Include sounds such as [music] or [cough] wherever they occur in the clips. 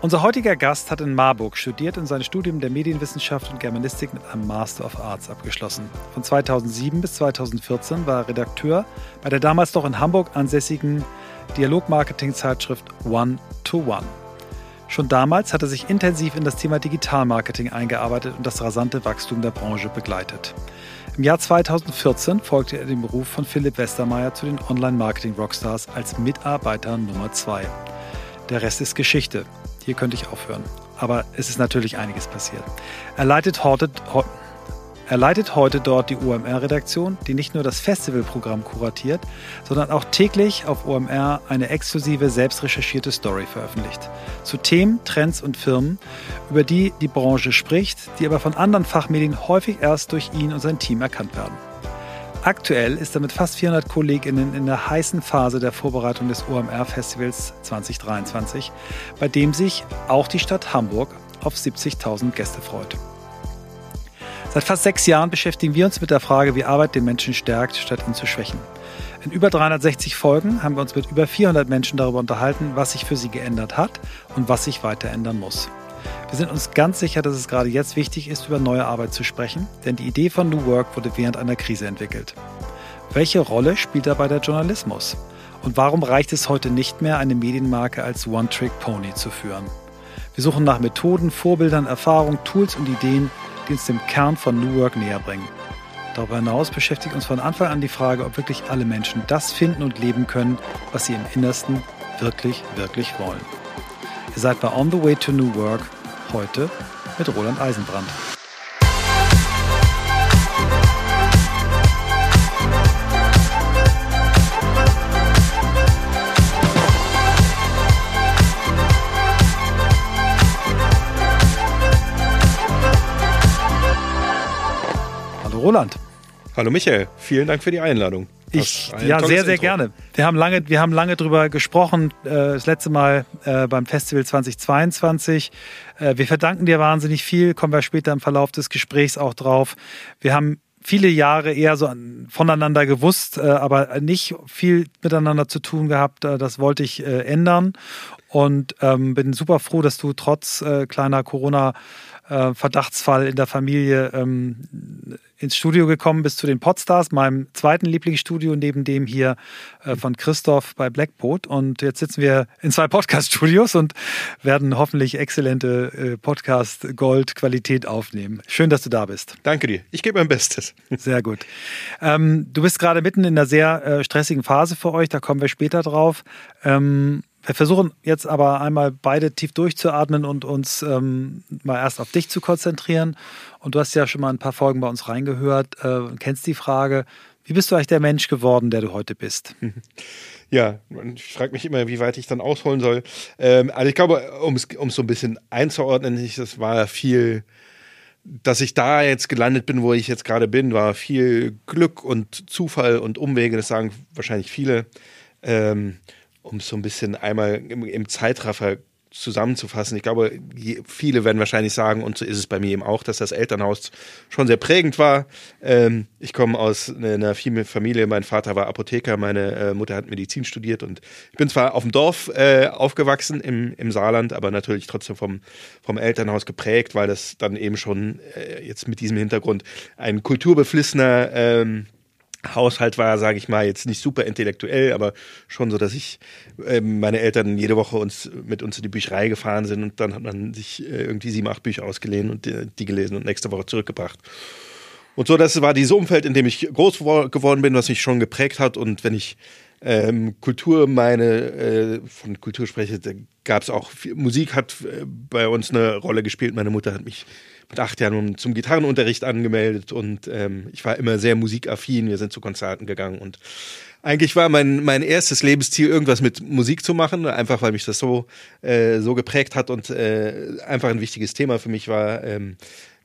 Unser heutiger Gast hat in Marburg studiert und sein Studium der Medienwissenschaft und Germanistik mit einem Master of Arts abgeschlossen. Von 2007 bis 2014 war er Redakteur bei der damals noch in Hamburg ansässigen Dialogmarketing-Zeitschrift One to One. Schon damals hat er sich intensiv in das Thema Digitalmarketing eingearbeitet und das rasante Wachstum der Branche begleitet. Im Jahr 2014 folgte er dem Beruf von Philipp Westermeier zu den Online-Marketing-Rockstars als Mitarbeiter Nummer 2. Der Rest ist Geschichte. Hier könnte ich aufhören. Aber es ist natürlich einiges passiert. Er leitet heute, er leitet heute dort die OMR-Redaktion, die nicht nur das Festivalprogramm kuratiert, sondern auch täglich auf OMR eine exklusive, selbstrecherchierte Story veröffentlicht. Zu Themen, Trends und Firmen, über die die Branche spricht, die aber von anderen Fachmedien häufig erst durch ihn und sein Team erkannt werden. Aktuell ist er mit fast 400 KollegInnen in der heißen Phase der Vorbereitung des OMR-Festivals 2023, bei dem sich auch die Stadt Hamburg auf 70.000 Gäste freut. Seit fast sechs Jahren beschäftigen wir uns mit der Frage, wie Arbeit den Menschen stärkt, statt ihn zu schwächen. In über 360 Folgen haben wir uns mit über 400 Menschen darüber unterhalten, was sich für sie geändert hat und was sich weiter ändern muss. Wir sind uns ganz sicher, dass es gerade jetzt wichtig ist, über neue Arbeit zu sprechen, denn die Idee von New Work wurde während einer Krise entwickelt. Welche Rolle spielt dabei der Journalismus? Und warum reicht es heute nicht mehr, eine Medienmarke als One-Trick-Pony zu führen? Wir suchen nach Methoden, Vorbildern, Erfahrungen, Tools und Ideen, die uns dem Kern von New Work näher bringen. Darüber hinaus beschäftigt uns von Anfang an die Frage, ob wirklich alle Menschen das finden und leben können, was sie im Innersten wirklich, wirklich wollen. Ihr seid bei On the Way to New Work Heute mit Roland Eisenbrand. Hallo Roland. Hallo Michael, vielen Dank für die Einladung. Ich, ja, sehr, sehr Intro. gerne. Wir haben lange, wir haben lange drüber gesprochen, äh, das letzte Mal äh, beim Festival 2022. Äh, wir verdanken dir wahnsinnig viel, kommen wir später im Verlauf des Gesprächs auch drauf. Wir haben viele Jahre eher so voneinander gewusst, äh, aber nicht viel miteinander zu tun gehabt. Äh, das wollte ich äh, ändern und ähm, bin super froh, dass du trotz äh, kleiner Corona äh, Verdachtsfall in der Familie ähm, ins Studio gekommen bist zu den Podstars, meinem zweiten Lieblingsstudio, neben dem hier äh, von Christoph bei Blackboat. Und jetzt sitzen wir in zwei Podcast-Studios und werden hoffentlich exzellente äh, Podcast-Gold-Qualität aufnehmen. Schön, dass du da bist. Danke dir. Ich gebe mein Bestes. [laughs] Sehr gut. Ähm, du bist gerade mitten in einer sehr äh, stressigen Phase für euch, da kommen wir später drauf. Ähm, wir versuchen jetzt aber einmal beide tief durchzuatmen und uns ähm, mal erst auf dich zu konzentrieren. Und du hast ja schon mal ein paar Folgen bei uns reingehört, äh, kennst die Frage, wie bist du eigentlich der Mensch geworden, der du heute bist? [laughs] Ja, ich frage mich immer, wie weit ich dann ausholen soll. Ähm, also ich glaube, um es so ein bisschen einzuordnen, das war viel, dass ich da jetzt gelandet bin, wo ich jetzt gerade bin, war viel Glück und Zufall und Umwege, das sagen wahrscheinlich viele. Ähm, um es so ein bisschen einmal im, im Zeitraffer zusammenzufassen. Ich glaube, viele werden wahrscheinlich sagen, und so ist es bei mir eben auch, dass das Elternhaus schon sehr prägend war. Ähm, ich komme aus einer Familie, mein Vater war Apotheker, meine äh, Mutter hat Medizin studiert und ich bin zwar auf dem Dorf äh, aufgewachsen im, im Saarland, aber natürlich trotzdem vom, vom Elternhaus geprägt, weil das dann eben schon äh, jetzt mit diesem Hintergrund ein kulturbeflissener ähm, Haushalt war, sage ich mal, jetzt nicht super intellektuell, aber schon so, dass ich äh, meine Eltern jede Woche uns mit uns in die Bücherei gefahren sind und dann hat man sich äh, irgendwie sieben, acht Bücher ausgeliehen und die, die, gelesen und nächste Woche zurückgebracht. Und so, das war dieses Umfeld, in dem ich groß geworden bin, was mich schon geprägt hat. Und wenn ich ähm, Kultur meine, äh, von Kultur spreche, da gab es auch viel, Musik hat äh, bei uns eine Rolle gespielt. Meine Mutter hat mich mit acht Jahren zum Gitarrenunterricht angemeldet und ähm, ich war immer sehr musikaffin. Wir sind zu Konzerten gegangen und eigentlich war mein, mein erstes Lebensziel, irgendwas mit Musik zu machen, einfach weil mich das so, äh, so geprägt hat und äh, einfach ein wichtiges Thema für mich war. Ähm,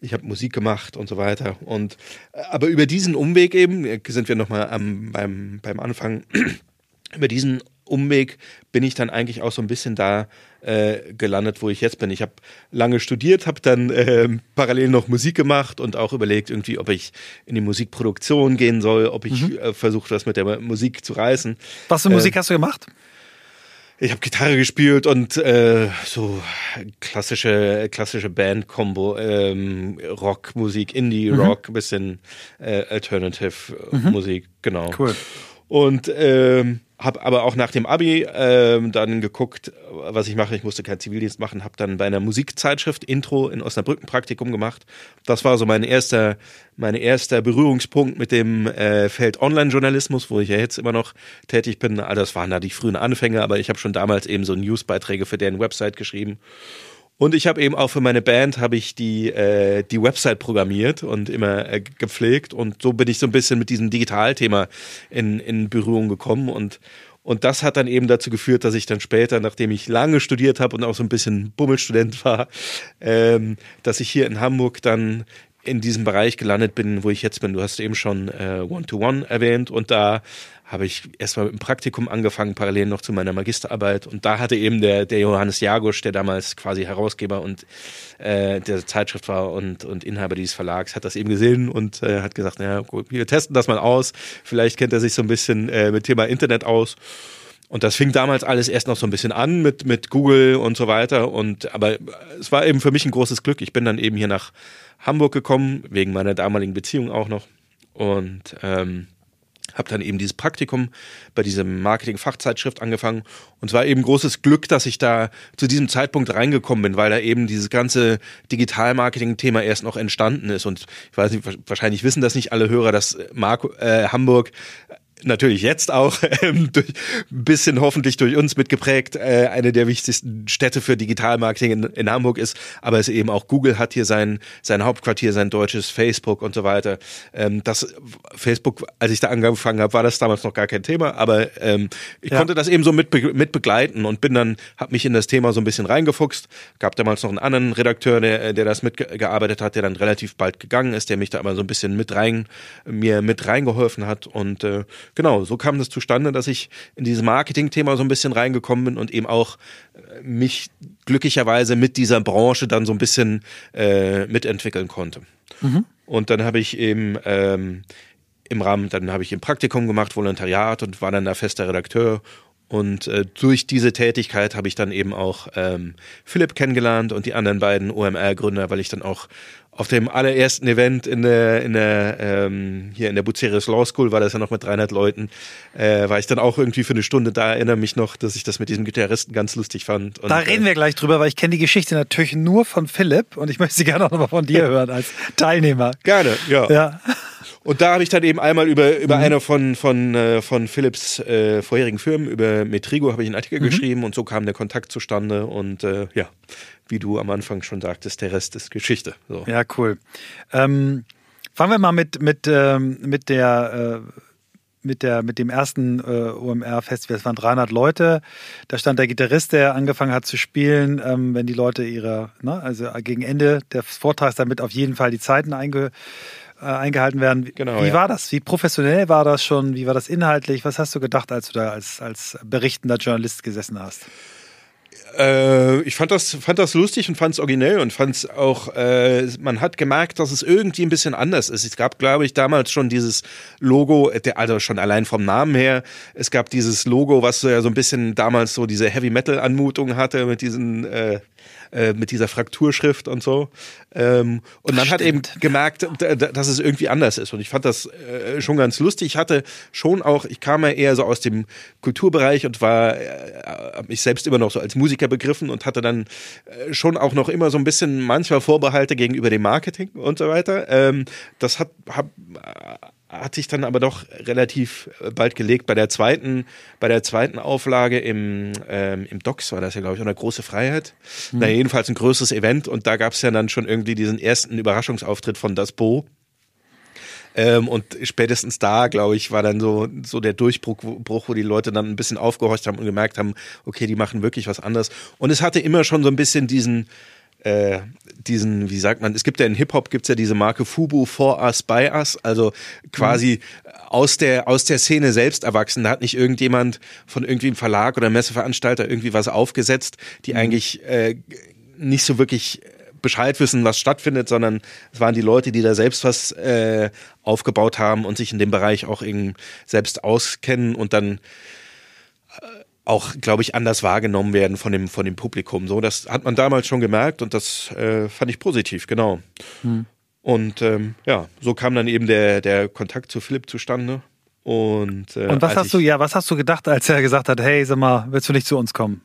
ich habe Musik gemacht und so weiter. Und aber über diesen Umweg eben sind wir nochmal beim, beim Anfang. [clears throat] über diesen Umweg bin ich dann eigentlich auch so ein bisschen da äh, gelandet, wo ich jetzt bin. Ich habe lange studiert, habe dann äh, parallel noch Musik gemacht und auch überlegt, irgendwie, ob ich in die Musikproduktion gehen soll, ob ich mhm. äh, versuche, was mit der Musik zu reißen. Was für Musik äh, hast du gemacht? ich habe Gitarre gespielt und äh, so klassische klassische Band-Kombo, ähm, Rockmusik, Indie-Rock, mhm. bisschen äh, Alternative-Musik, mhm. genau. Cool. Und ähm, habe aber auch nach dem Abi ähm, dann geguckt, was ich mache. Ich musste keinen Zivildienst machen, habe dann bei einer Musikzeitschrift Intro in Osnabrück ein Praktikum gemacht. Das war so mein erster, mein erster Berührungspunkt mit dem äh, Feld Online-Journalismus, wo ich ja jetzt immer noch tätig bin. Also das waren da die frühen Anfänge, aber ich habe schon damals eben so Newsbeiträge für deren Website geschrieben. Und ich habe eben auch für meine Band habe ich die äh, die Website programmiert und immer äh, gepflegt. Und so bin ich so ein bisschen mit diesem Digitalthema in in Berührung gekommen. Und und das hat dann eben dazu geführt, dass ich dann später, nachdem ich lange studiert habe und auch so ein bisschen Bummelstudent war, ähm, dass ich hier in Hamburg dann in diesem Bereich gelandet bin, wo ich jetzt bin. Du hast eben schon äh, One-to-One -One erwähnt. Und da habe ich erstmal mit dem Praktikum angefangen, parallel noch zu meiner Magisterarbeit. Und da hatte eben der, der Johannes Jagusch, der damals quasi Herausgeber und äh, der Zeitschrift war und, und Inhaber dieses Verlags, hat das eben gesehen und äh, hat gesagt, naja, gut, wir testen das mal aus. Vielleicht kennt er sich so ein bisschen äh, mit Thema Internet aus. Und das fing damals alles erst noch so ein bisschen an mit, mit Google und so weiter. Und aber es war eben für mich ein großes Glück. Ich bin dann eben hier nach Hamburg gekommen, wegen meiner damaligen Beziehung auch noch. Und ähm, habe dann eben dieses Praktikum bei diesem Marketing-Fachzeitschrift angefangen. Und es war eben großes Glück, dass ich da zu diesem Zeitpunkt reingekommen bin, weil da eben dieses ganze Digital-Marketing-Thema erst noch entstanden ist. Und ich weiß nicht, wahrscheinlich wissen das nicht alle Hörer, dass Marco, äh, Hamburg natürlich jetzt auch [laughs] ähm, durch, ein bisschen hoffentlich durch uns mitgeprägt, äh, eine der wichtigsten Städte für Digitalmarketing in, in Hamburg ist, aber es eben auch Google hat hier sein, sein Hauptquartier, sein deutsches Facebook und so weiter. Ähm, das Facebook, als ich da angefangen habe, war das damals noch gar kein Thema, aber ähm, ich ja. konnte das eben so mit, mit begleiten und bin dann, habe mich in das Thema so ein bisschen reingefuchst. Gab damals noch einen anderen Redakteur, der, der das mitgearbeitet hat, der dann relativ bald gegangen ist, der mich da aber so ein bisschen mit rein, mir mit reingeholfen hat und äh, genau, so kam das zustande, dass ich in dieses Marketing-Thema so ein bisschen reingekommen bin und eben auch äh, mich glücklicherweise mit dieser Branche dann so ein bisschen äh, mitentwickeln konnte. Mhm. Und dann habe ich eben ähm, im Rahmen, dann habe ich ein Praktikum gemacht, Volontariat und war dann da fester Redakteur und äh, durch diese Tätigkeit habe ich dann eben auch ähm, Philipp kennengelernt und die anderen beiden OMR-Gründer, weil ich dann auch auf dem allerersten Event in der, in der ähm, hier in der Bucerius Law School war das ja noch mit 300 Leuten, äh, war ich dann auch irgendwie für eine Stunde da. Erinnere mich noch, dass ich das mit diesem Gitarristen ganz lustig fand. Und, da reden wir gleich drüber, weil ich kenne die Geschichte natürlich nur von Philipp und ich möchte sie gerne auch nochmal von dir hören als Teilnehmer. Gerne, ja. ja. Und da habe ich dann eben einmal über, über mhm. eine von, von, äh, von Philips äh, vorherigen Firmen, über Metrigo, habe ich einen Artikel mhm. geschrieben und so kam der Kontakt zustande und äh, ja, wie du am Anfang schon sagtest, der Rest ist Geschichte. So. Ja, cool. Ähm, fangen wir mal mit, mit, ähm, mit der äh, mit der mit dem ersten äh, OMR-Festival. Es waren 300 Leute. Da stand der Gitarrist, der angefangen hat zu spielen, ähm, wenn die Leute ihre, ne, also gegen Ende des Vortrags damit auf jeden Fall die Zeiten einge äh, eingehalten werden. Genau, Wie ja. war das? Wie professionell war das schon? Wie war das inhaltlich? Was hast du gedacht, als du da als, als berichtender Journalist gesessen hast? Äh, ich fand das, fand das lustig und fand es originell und fand es auch, äh, man hat gemerkt, dass es irgendwie ein bisschen anders ist. Es gab, glaube ich, damals schon dieses Logo, der, also schon allein vom Namen her, es gab dieses Logo, was so ja so ein bisschen damals so diese Heavy Metal Anmutung hatte mit diesen äh, äh, mit dieser Frakturschrift und so. Ähm, und man Stimmt. hat eben gemerkt, dass es irgendwie anders ist. Und ich fand das äh, schon ganz lustig. Ich hatte schon auch, ich kam ja eher so aus dem Kulturbereich und war, äh, mich selbst immer noch so als Musiker begriffen und hatte dann äh, schon auch noch immer so ein bisschen manchmal Vorbehalte gegenüber dem Marketing und so weiter. Ähm, das hat, hab, hatte ich dann aber doch relativ äh, bald gelegt. Bei der zweiten, bei der zweiten Auflage im, ähm, im Docs war das ja, glaube ich, eine große Freiheit. Mhm. Na, jedenfalls ein größeres Event und da gab es ja dann schon irgendwie diesen ersten Überraschungsauftritt von Das Bo. Ähm, und spätestens da, glaube ich, war dann so, so der Durchbruch, wo die Leute dann ein bisschen aufgehorcht haben und gemerkt haben, okay, die machen wirklich was anderes. Und es hatte immer schon so ein bisschen diesen, äh, diesen, wie sagt man, es gibt ja in Hip-Hop gibt's ja diese Marke Fubu for us, by us, also quasi mhm. aus der, aus der Szene selbst erwachsen. Da hat nicht irgendjemand von irgendwie einem Verlag oder Messeveranstalter irgendwie was aufgesetzt, die mhm. eigentlich äh, nicht so wirklich Bescheid wissen, was stattfindet, sondern es waren die Leute, die da selbst was äh, aufgebaut haben und sich in dem Bereich auch eben selbst auskennen und dann auch, glaube ich, anders wahrgenommen werden von dem, von dem Publikum. So, das hat man damals schon gemerkt und das äh, fand ich positiv, genau. Hm. Und ähm, ja, so kam dann eben der, der Kontakt zu Philipp zustande. Und, äh, und was hast du, ja, was hast du gedacht, als er gesagt hat, hey, sag mal, willst du nicht zu uns kommen?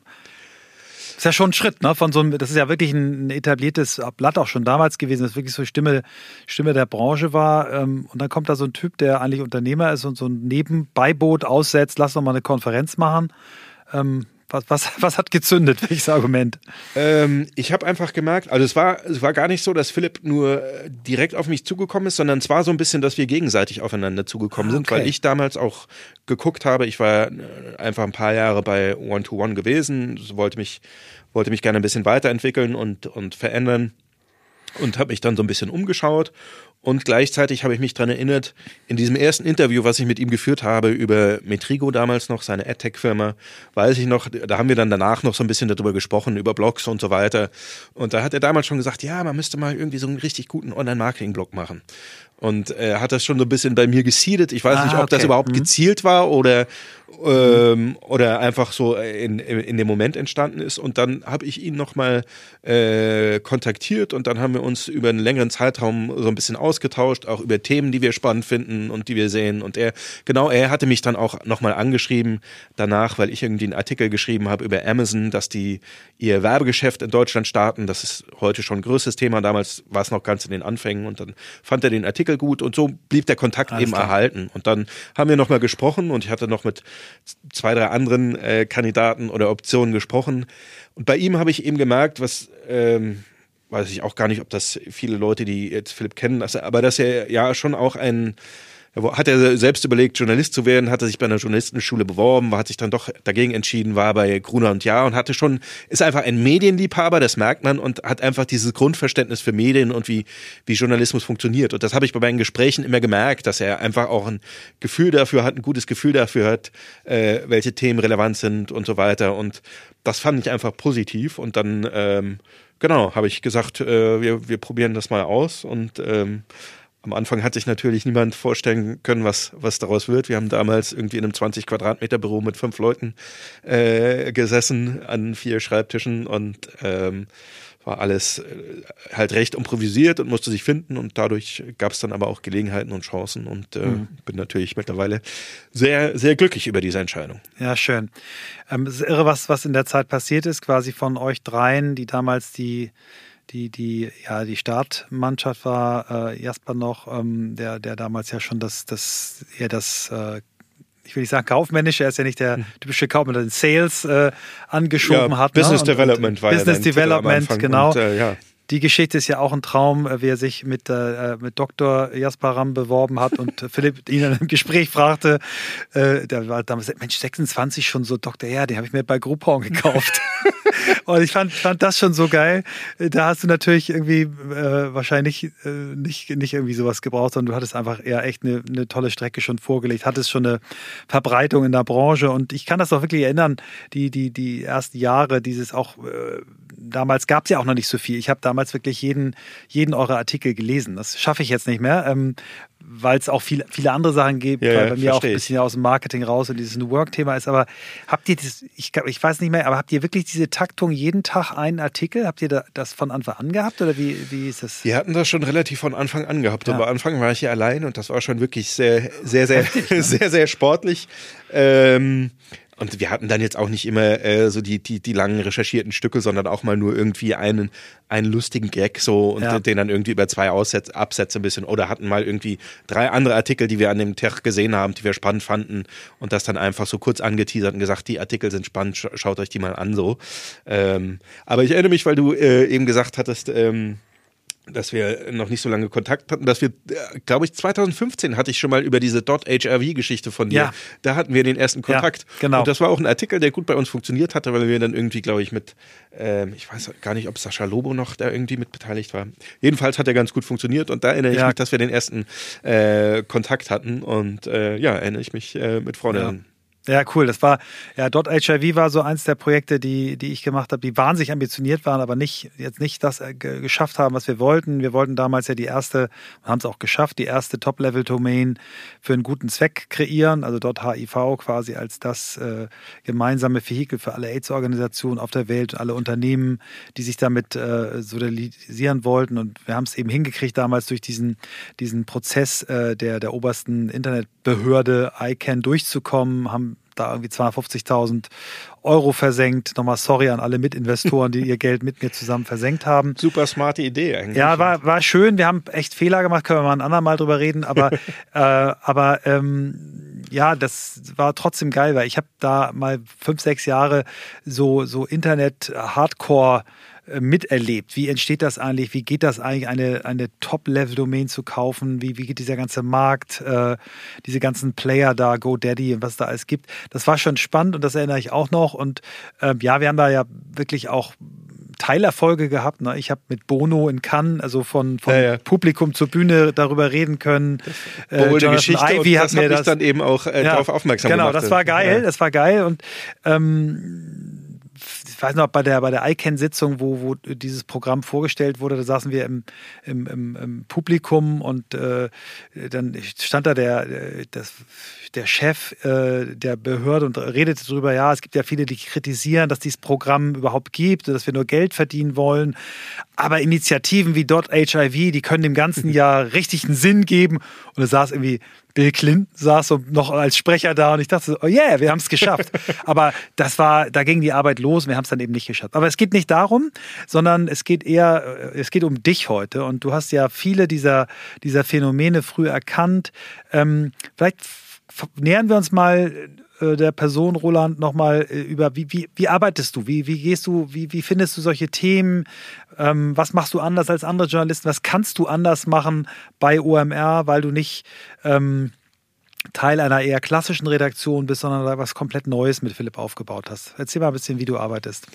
ist ja schon ein Schritt, ne? Von so einem, das ist ja wirklich ein etabliertes Blatt auch schon damals gewesen, das wirklich so Stimme, Stimme der Branche war. Ähm, und dann kommt da so ein Typ, der eigentlich Unternehmer ist und so ein Nebenbeiboot aussetzt, lass doch mal eine Konferenz machen. Ähm, was, was, was hat gezündet? [laughs] Welches Argument? Ähm, ich habe einfach gemerkt, also es war, es war gar nicht so, dass Philipp nur äh, direkt auf mich zugekommen ist, sondern es war so ein bisschen, dass wir gegenseitig aufeinander zugekommen sind, okay. weil ich damals auch geguckt habe. Ich war äh, einfach ein paar Jahre bei One-to-One -One gewesen, wollte mich, wollte mich gerne ein bisschen weiterentwickeln und, und verändern und habe mich dann so ein bisschen umgeschaut und gleichzeitig habe ich mich daran erinnert, in diesem ersten Interview, was ich mit ihm geführt habe über Metrigo damals noch, seine AdTech-Firma, weiß ich noch, da haben wir dann danach noch so ein bisschen darüber gesprochen, über Blogs und so weiter. Und da hat er damals schon gesagt, ja, man müsste mal irgendwie so einen richtig guten Online-Marketing-Blog machen. Und er hat das schon so ein bisschen bei mir gesiedet. Ich weiß ah, nicht, ob okay. das überhaupt mhm. gezielt war oder, ähm, oder einfach so in, in dem Moment entstanden ist. Und dann habe ich ihn nochmal äh, kontaktiert und dann haben wir uns über einen längeren Zeitraum so ein bisschen ausgetauscht, auch über Themen, die wir spannend finden und die wir sehen. Und er, genau, er hatte mich dann auch nochmal angeschrieben danach, weil ich irgendwie einen Artikel geschrieben habe über Amazon, dass die ihr Werbegeschäft in Deutschland starten. Das ist heute schon ein größeres Thema. Damals war es noch ganz in den Anfängen und dann fand er den Artikel gut und so blieb der Kontakt Alles eben klar. erhalten. Und dann haben wir nochmal gesprochen und ich hatte noch mit zwei, drei anderen äh, Kandidaten oder Optionen gesprochen. Und bei ihm habe ich eben gemerkt, was ähm, weiß ich auch gar nicht, ob das viele Leute, die jetzt Philipp kennen, aber dass er ja schon auch ein hat er selbst überlegt, Journalist zu werden, hatte sich bei einer Journalistenschule beworben, hat sich dann doch dagegen entschieden, war bei Gruner und Jahr und hatte schon, ist einfach ein Medienliebhaber, das merkt man und hat einfach dieses Grundverständnis für Medien und wie, wie Journalismus funktioniert. Und das habe ich bei meinen Gesprächen immer gemerkt, dass er einfach auch ein Gefühl dafür hat, ein gutes Gefühl dafür hat, äh, welche Themen relevant sind und so weiter. Und das fand ich einfach positiv. Und dann, ähm, genau, habe ich gesagt, äh, wir, wir probieren das mal aus und ähm, am Anfang hat sich natürlich niemand vorstellen können, was, was daraus wird. Wir haben damals irgendwie in einem 20 Quadratmeter Büro mit fünf Leuten äh, gesessen an vier Schreibtischen und ähm, war alles äh, halt recht improvisiert und musste sich finden und dadurch gab es dann aber auch Gelegenheiten und Chancen und äh, mhm. bin natürlich mittlerweile sehr, sehr glücklich über diese Entscheidung. Ja, schön. Ähm, es ist irre, was, was in der Zeit passiert ist, quasi von euch dreien, die damals die die, die, ja, die Startmannschaft war äh, Jasper noch, ähm, der, der damals ja schon das, das, ja, das, äh, ich will nicht sagen kaufmännische, er ist ja nicht der hm. typische Kaufmann, der den Sales äh, angeschoben ja, hat. Business ne? Development und, war Business ja Development, genau. Und, äh, ja. Die Geschichte ist ja auch ein Traum, äh, wie er sich mit, äh, mit Dr. Jasper Ram beworben hat und Philipp [laughs] ihn in einem Gespräch fragte, äh, der war damals, Mensch, 26 schon so Dr. Ja, den habe ich mir bei Groupon gekauft. [laughs] und ich fand, fand das schon so geil. Da hast du natürlich irgendwie äh, wahrscheinlich äh, nicht, nicht irgendwie sowas gebraucht, sondern du hattest einfach eher echt eine, eine tolle Strecke schon vorgelegt, hattest schon eine Verbreitung in der Branche und ich kann das auch wirklich erinnern, die, die, die ersten Jahre, dieses auch äh, damals gab es ja auch noch nicht so viel. Ich habe damals wirklich jeden, jeden eurer Artikel gelesen. Das schaffe ich jetzt nicht mehr, ähm, weil es auch viele, viele andere Sachen gibt, ja, weil bei mir auch ein bisschen aus dem Marketing raus und dieses New Work-Thema ist. Aber habt ihr das, ich, ich weiß nicht mehr, aber habt ihr wirklich diese Taktung jeden Tag einen Artikel? Habt ihr das von Anfang an gehabt oder wie, wie ist das? Wir hatten das schon relativ von Anfang an gehabt. Ja. Und bei Anfang war ich hier allein und das war schon wirklich sehr, sehr, sehr, Heftig, ne? [laughs] sehr, sehr sportlich. Ähm, und wir hatten dann jetzt auch nicht immer äh, so die, die, die langen recherchierten Stücke, sondern auch mal nur irgendwie einen, einen lustigen Gag so und ja. den dann irgendwie über zwei Aussätze, Absätze ein bisschen oder hatten mal irgendwie drei andere Artikel, die wir an dem Tag gesehen haben, die wir spannend fanden und das dann einfach so kurz angeteasert und gesagt, die Artikel sind spannend, schaut euch die mal an so. Ähm, aber ich erinnere mich, weil du äh, eben gesagt hattest, ähm, dass wir noch nicht so lange Kontakt hatten, dass wir, äh, glaube ich, 2015 hatte ich schon mal über diese .hrv-Geschichte von dir. Ja. Da hatten wir den ersten Kontakt. Ja, genau. Und das war auch ein Artikel, der gut bei uns funktioniert hatte, weil wir dann irgendwie, glaube ich, mit, äh, ich weiß gar nicht, ob Sascha Lobo noch da irgendwie mit beteiligt war. Jedenfalls hat er ganz gut funktioniert und da erinnere ich mich, dass wir den ersten äh, Kontakt hatten und äh, ja, erinnere ich mich äh, mit Freude ja. an. Ja, cool. Das war, ja, Dot HIV war so eins der Projekte, die, die ich gemacht habe, die wahnsinnig ambitioniert waren, aber nicht, jetzt nicht das äh, geschafft haben, was wir wollten. Wir wollten damals ja die erste, haben es auch geschafft, die erste Top-Level-Domain für einen guten Zweck kreieren, also dort HIV quasi als das äh, gemeinsame Vehikel für alle AIDS-Organisationen auf der Welt und alle Unternehmen, die sich damit äh, solidarisieren wollten. Und wir haben es eben hingekriegt damals durch diesen, diesen Prozess äh, der, der obersten Internetbehörde ICANN durchzukommen, haben da irgendwie 250.000 Euro versenkt. Nochmal sorry an alle Mitinvestoren, die ihr Geld mit mir zusammen versenkt haben. Super smarte Idee eigentlich. Ja, war, war schön. Wir haben echt Fehler gemacht, können wir mal ein andermal drüber reden. Aber, [laughs] äh, aber ähm, ja, das war trotzdem geil, weil ich habe da mal fünf, sechs Jahre so, so Internet-Hardcore- miterlebt. Wie entsteht das eigentlich? Wie geht das eigentlich, eine, eine Top-Level-Domain zu kaufen? Wie, wie geht dieser ganze Markt, äh, diese ganzen Player da, GoDaddy und was da alles gibt? Das war schon spannend und das erinnere ich auch noch. Und äh, ja, wir haben da ja wirklich auch Teilerfolge gehabt. Ne? Ich habe mit Bono in Cannes, also von, von ja, ja. Publikum zur Bühne darüber reden können. Äh, Jonathan Geschichte Ivy hat mir das dann eben auch äh, ja, darauf aufmerksam genau, gemacht. Genau, das war geil, das war geil und ähm, ich weiß noch, bei der, bei der ICANN-Sitzung, wo, wo dieses Programm vorgestellt wurde, da saßen wir im, im, im, im Publikum und äh, dann stand da der, das, der Chef äh, der Behörde und redete darüber, ja, es gibt ja viele, die kritisieren, dass dieses Programm überhaupt gibt, dass wir nur Geld verdienen wollen. Aber Initiativen wie .hiv, die können dem ganzen [laughs] ja richtig einen Sinn geben. Und da saß irgendwie Bill Clinton saß so noch als Sprecher da und ich dachte so, oh yeah, wir haben es geschafft. [laughs] Aber das war, da ging die Arbeit los und wir haben es dann eben nicht geschafft. Aber es geht nicht darum, sondern es geht eher, äh, es geht um dich heute und du hast ja viele dieser, dieser Phänomene früh erkannt. Ähm, vielleicht nähern wir uns mal äh, der Person Roland nochmal äh, über, wie, wie, wie arbeitest du? Wie, wie gehst du, wie, wie findest du solche Themen? Ähm, was machst du anders als andere Journalisten? Was kannst du anders machen bei OMR, weil du nicht ähm, Teil einer eher klassischen Redaktion bist, sondern was komplett Neues mit Philipp aufgebaut hast? Erzähl mal ein bisschen, wie du arbeitest.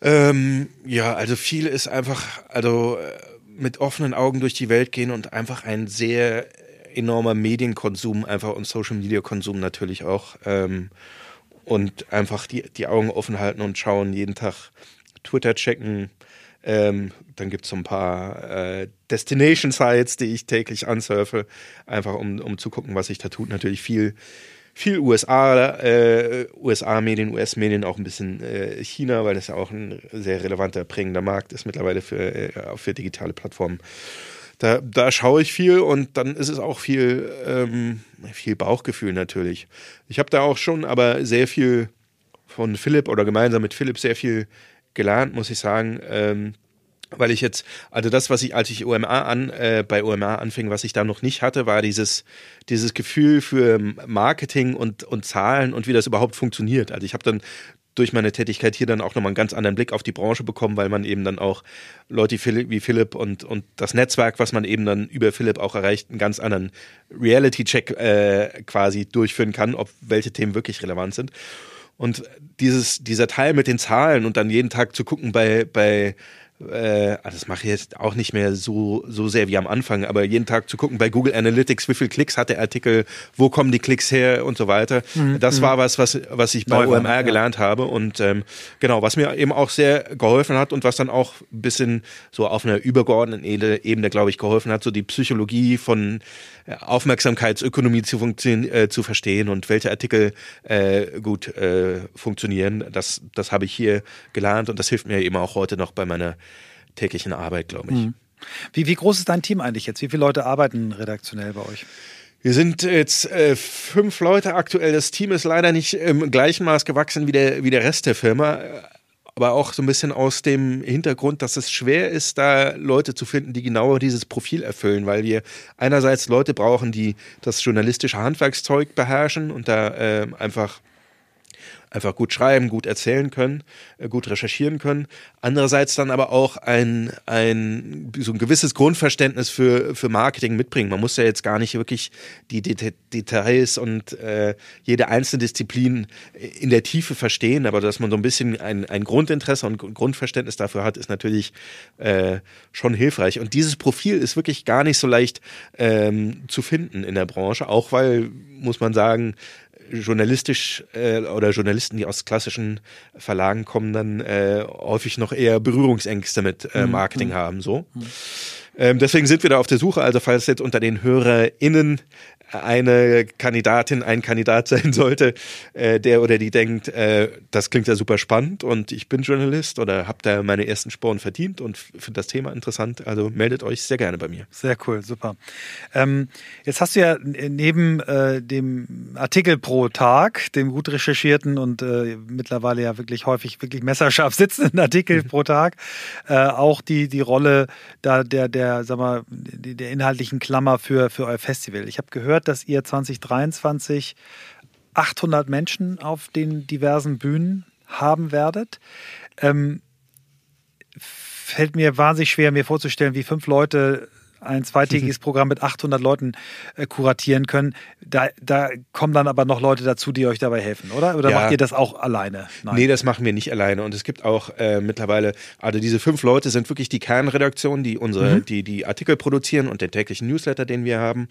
Ähm, ja, also viel ist einfach, also äh, mit offenen Augen durch die Welt gehen und einfach ein sehr enormer Medienkonsum einfach und Social Media Konsum natürlich auch. Ähm, und einfach die, die Augen offen halten und schauen, jeden Tag Twitter checken. Ähm, dann gibt es so ein paar äh, Destination-Sites, die ich täglich ansurfe, einfach um, um zu gucken, was sich da tut. Natürlich viel, viel USA, äh, USA-Medien, US-Medien, auch ein bisschen äh, China, weil das ja auch ein sehr relevanter, prägender Markt ist mittlerweile für, äh, für digitale Plattformen da, da schaue ich viel und dann ist es auch viel, ähm, viel Bauchgefühl natürlich. Ich habe da auch schon aber sehr viel von Philipp oder gemeinsam mit Philipp sehr viel gelernt, muss ich sagen. Ähm, weil ich jetzt, also das, was ich, als ich OMA an, äh, bei OMA anfing, was ich da noch nicht hatte, war dieses, dieses Gefühl für Marketing und, und Zahlen und wie das überhaupt funktioniert. Also ich habe dann durch meine Tätigkeit hier dann auch nochmal einen ganz anderen Blick auf die Branche bekommen, weil man eben dann auch Leute wie Philipp und, und das Netzwerk, was man eben dann über Philipp auch erreicht, einen ganz anderen Reality-Check äh, quasi durchführen kann, ob welche Themen wirklich relevant sind. Und dieses, dieser Teil mit den Zahlen und dann jeden Tag zu gucken bei, bei äh, ah, das mache ich jetzt auch nicht mehr so, so sehr wie am Anfang, aber jeden Tag zu gucken bei Google Analytics, wie viele Klicks hat der Artikel, wo kommen die Klicks her und so weiter. Mhm. Das mhm. war was, was, was ich bei OMR ja. gelernt habe und ähm, genau, was mir eben auch sehr geholfen hat und was dann auch ein bisschen so auf einer übergeordneten Ebene, glaube ich, geholfen hat, so die Psychologie von Aufmerksamkeitsökonomie zu, äh, zu verstehen und welche Artikel äh, gut äh, funktionieren. Das, das habe ich hier gelernt und das hilft mir eben auch heute noch bei meiner täglichen Arbeit, glaube ich. Mhm. Wie, wie groß ist dein Team eigentlich jetzt? Wie viele Leute arbeiten redaktionell bei euch? Wir sind jetzt äh, fünf Leute aktuell. Das Team ist leider nicht im gleichen Maß gewachsen wie der, wie der Rest der Firma aber auch so ein bisschen aus dem Hintergrund, dass es schwer ist, da Leute zu finden, die genau dieses Profil erfüllen, weil wir einerseits Leute brauchen, die das journalistische Handwerkszeug beherrschen und da äh, einfach einfach gut schreiben, gut erzählen können, äh, gut recherchieren können. Andererseits dann aber auch ein, ein, so ein gewisses Grundverständnis für, für Marketing mitbringen. Man muss ja jetzt gar nicht wirklich die Details und äh, jede einzelne Disziplin in der Tiefe verstehen, aber dass man so ein bisschen ein, ein Grundinteresse und Grundverständnis dafür hat, ist natürlich äh, schon hilfreich. Und dieses Profil ist wirklich gar nicht so leicht ähm, zu finden in der Branche, auch weil, muss man sagen, journalistisch äh, oder Journalisten, die aus klassischen Verlagen kommen, dann äh, häufig noch eher Berührungsängste mit äh, mhm. Marketing mhm. haben. So. Mhm. Ähm, deswegen sind wir da auf der Suche. Also falls jetzt unter den HörerInnen eine Kandidatin, ein Kandidat [laughs] sein sollte, äh, der oder die denkt, äh, das klingt ja super spannend und ich bin Journalist oder habe da meine ersten Sporen verdient und finde das Thema interessant, also meldet euch sehr gerne bei mir. Sehr cool, super. Ähm, jetzt hast du ja neben äh, dem Artikel pro Tag, dem gut recherchierten und äh, mittlerweile ja wirklich häufig wirklich messerscharf sitzenden Artikel pro Tag, äh, auch die, die Rolle da der, der, sag mal, der inhaltlichen Klammer für, für euer Festival. Ich habe gehört, gehört, dass ihr 2023 800 Menschen auf den diversen Bühnen haben werdet. Ähm, fällt mir wahnsinnig schwer, mir vorzustellen, wie fünf Leute ein zweitägiges [laughs] Programm mit 800 Leuten äh, kuratieren können. Da, da kommen dann aber noch Leute dazu, die euch dabei helfen, oder? Oder ja. macht ihr das auch alleine? Nein. Nee, das machen wir nicht alleine. Und es gibt auch äh, mittlerweile, also diese fünf Leute sind wirklich die Kernredaktion, die unsere, mhm. die, die Artikel produzieren und den täglichen Newsletter, den wir haben.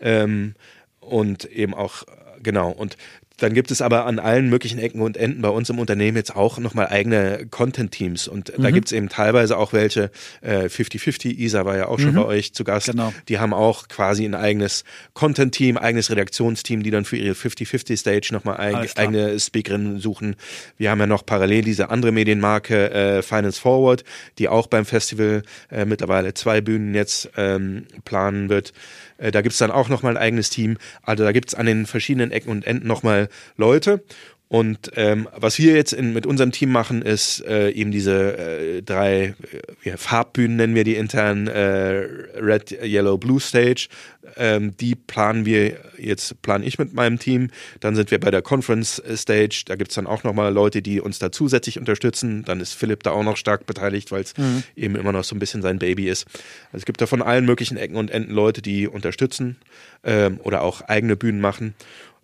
Ähm, und eben auch, genau. Und dann gibt es aber an allen möglichen Ecken und Enden bei uns im Unternehmen jetzt auch nochmal eigene Content-Teams. Und mhm. da gibt es eben teilweise auch welche, äh, 50-50, Isa war ja auch schon mhm. bei euch zu Gast. Genau. Die haben auch quasi ein eigenes Content-Team, eigenes Redaktionsteam, die dann für ihre 50-50-Stage nochmal eig eigene Speakerinnen suchen. Wir haben ja noch parallel diese andere Medienmarke äh, Finance Forward, die auch beim Festival äh, mittlerweile zwei Bühnen jetzt ähm, planen wird. Äh, da gibt's dann auch nochmal ein eigenes Team. Also da gibt's an den verschiedenen Ecken und Enden nochmal Leute. Und ähm, was wir jetzt in, mit unserem Team machen, ist äh, eben diese äh, drei äh, Farbbühnen, nennen wir die intern, äh, Red, Yellow, Blue Stage. Ähm, die planen wir jetzt, plane ich mit meinem Team. Dann sind wir bei der Conference Stage. Da gibt's dann auch nochmal Leute, die uns da zusätzlich unterstützen. Dann ist Philipp da auch noch stark beteiligt, weil es mhm. eben immer noch so ein bisschen sein Baby ist. Also es gibt da von allen möglichen Ecken und Enden Leute, die unterstützen ähm, oder auch eigene Bühnen machen.